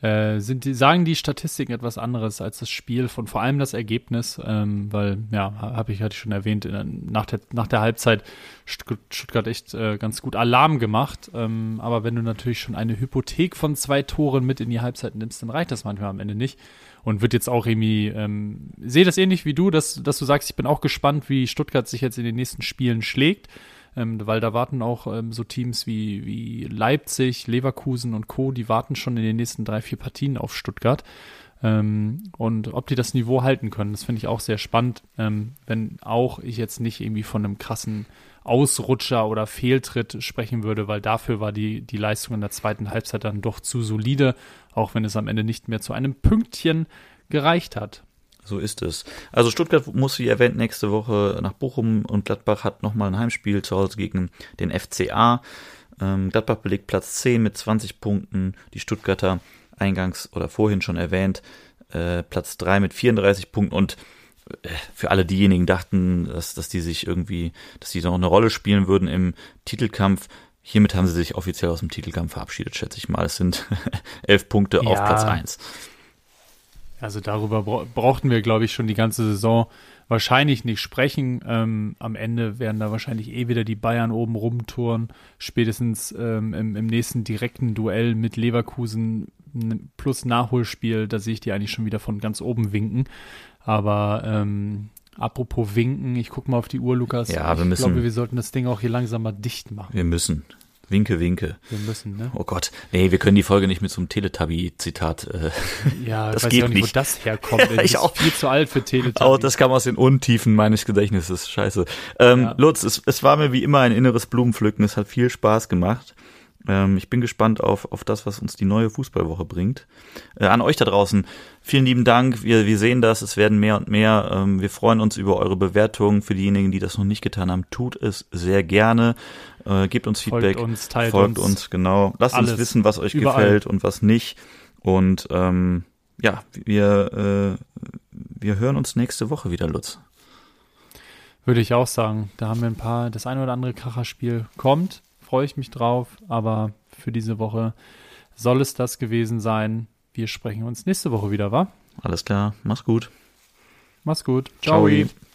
äh, sind die, sagen die Statistiken etwas anderes als das Spiel von vor allem das Ergebnis, ähm, weil, ja, habe ich, hatte ich schon erwähnt, in, nach, der, nach der Halbzeit Stuttgart echt äh, ganz gut Alarm gemacht. Ähm, aber wenn du natürlich schon eine Hypothek von zwei Toren mit in die Halbzeit nimmst, dann reicht das manchmal am Ende nicht. Und wird jetzt auch irgendwie, ähm, sehe das ähnlich wie du, dass, dass du sagst, ich bin auch gespannt, wie Stuttgart sich jetzt in den nächsten Spielen schlägt ähm, weil da warten auch ähm, so Teams wie, wie Leipzig, Leverkusen und Co., die warten schon in den nächsten drei, vier Partien auf Stuttgart. Ähm, und ob die das Niveau halten können, das finde ich auch sehr spannend, ähm, wenn auch ich jetzt nicht irgendwie von einem krassen Ausrutscher oder Fehltritt sprechen würde, weil dafür war die, die Leistung in der zweiten Halbzeit dann doch zu solide, auch wenn es am Ende nicht mehr zu einem Pünktchen gereicht hat. So ist es. Also Stuttgart muss, wie erwähnt, nächste Woche nach Bochum und Gladbach hat nochmal ein Heimspiel zu Hause gegen den FCA. Ähm, Gladbach belegt Platz 10 mit 20 Punkten. Die Stuttgarter eingangs oder vorhin schon erwähnt, äh, Platz 3 mit 34 Punkten und äh, für alle diejenigen dachten, dass, dass die sich irgendwie, dass die noch eine Rolle spielen würden im Titelkampf. Hiermit haben sie sich offiziell aus dem Titelkampf verabschiedet, schätze ich mal. Es sind elf Punkte ja. auf Platz 1. Also darüber brauchten wir, glaube ich, schon die ganze Saison wahrscheinlich nicht sprechen. Ähm, am Ende werden da wahrscheinlich eh wieder die Bayern oben rumtouren. Spätestens ähm, im, im, nächsten direkten Duell mit Leverkusen plus Nachholspiel, da sehe ich die eigentlich schon wieder von ganz oben winken. Aber ähm, apropos winken, ich gucke mal auf die Uhr, Lukas. Ja, wir müssen. Ich glaube, wir sollten das Ding auch hier langsam mal dicht machen. Wir müssen. Winke, winke. Wir müssen, ne? Oh Gott. Nee, wir können die Folge nicht mit so einem Teletubby-Zitat. Äh, ja, das geht auch nicht, wo das herkommt. ich auch viel zu alt für Teletubby. Oh, das kam aus den Untiefen meines Gedächtnisses. Scheiße. Ähm, ja. Lutz, es, es war mir wie immer ein inneres Blumenpflücken. Es hat viel Spaß gemacht. Ähm, ich bin gespannt auf, auf das, was uns die neue Fußballwoche bringt. Äh, an euch da draußen, vielen lieben Dank. Wir, wir sehen das, es werden mehr und mehr. Ähm, wir freuen uns über eure Bewertungen. Für diejenigen, die das noch nicht getan haben, tut es sehr gerne. Äh, gebt uns Feedback. Folgt uns, teilt folgt uns. uns genau. Lasst alles. uns wissen, was euch Überall. gefällt und was nicht. Und ähm, ja, wir, äh, wir hören uns nächste Woche wieder, Lutz. Würde ich auch sagen. Da haben wir ein paar, das eine oder andere Kracherspiel kommt freue ich mich drauf. Aber für diese Woche soll es das gewesen sein. Wir sprechen uns nächste Woche wieder, wa? Alles klar. Mach's gut. Mach's gut. Ciao. Ciao.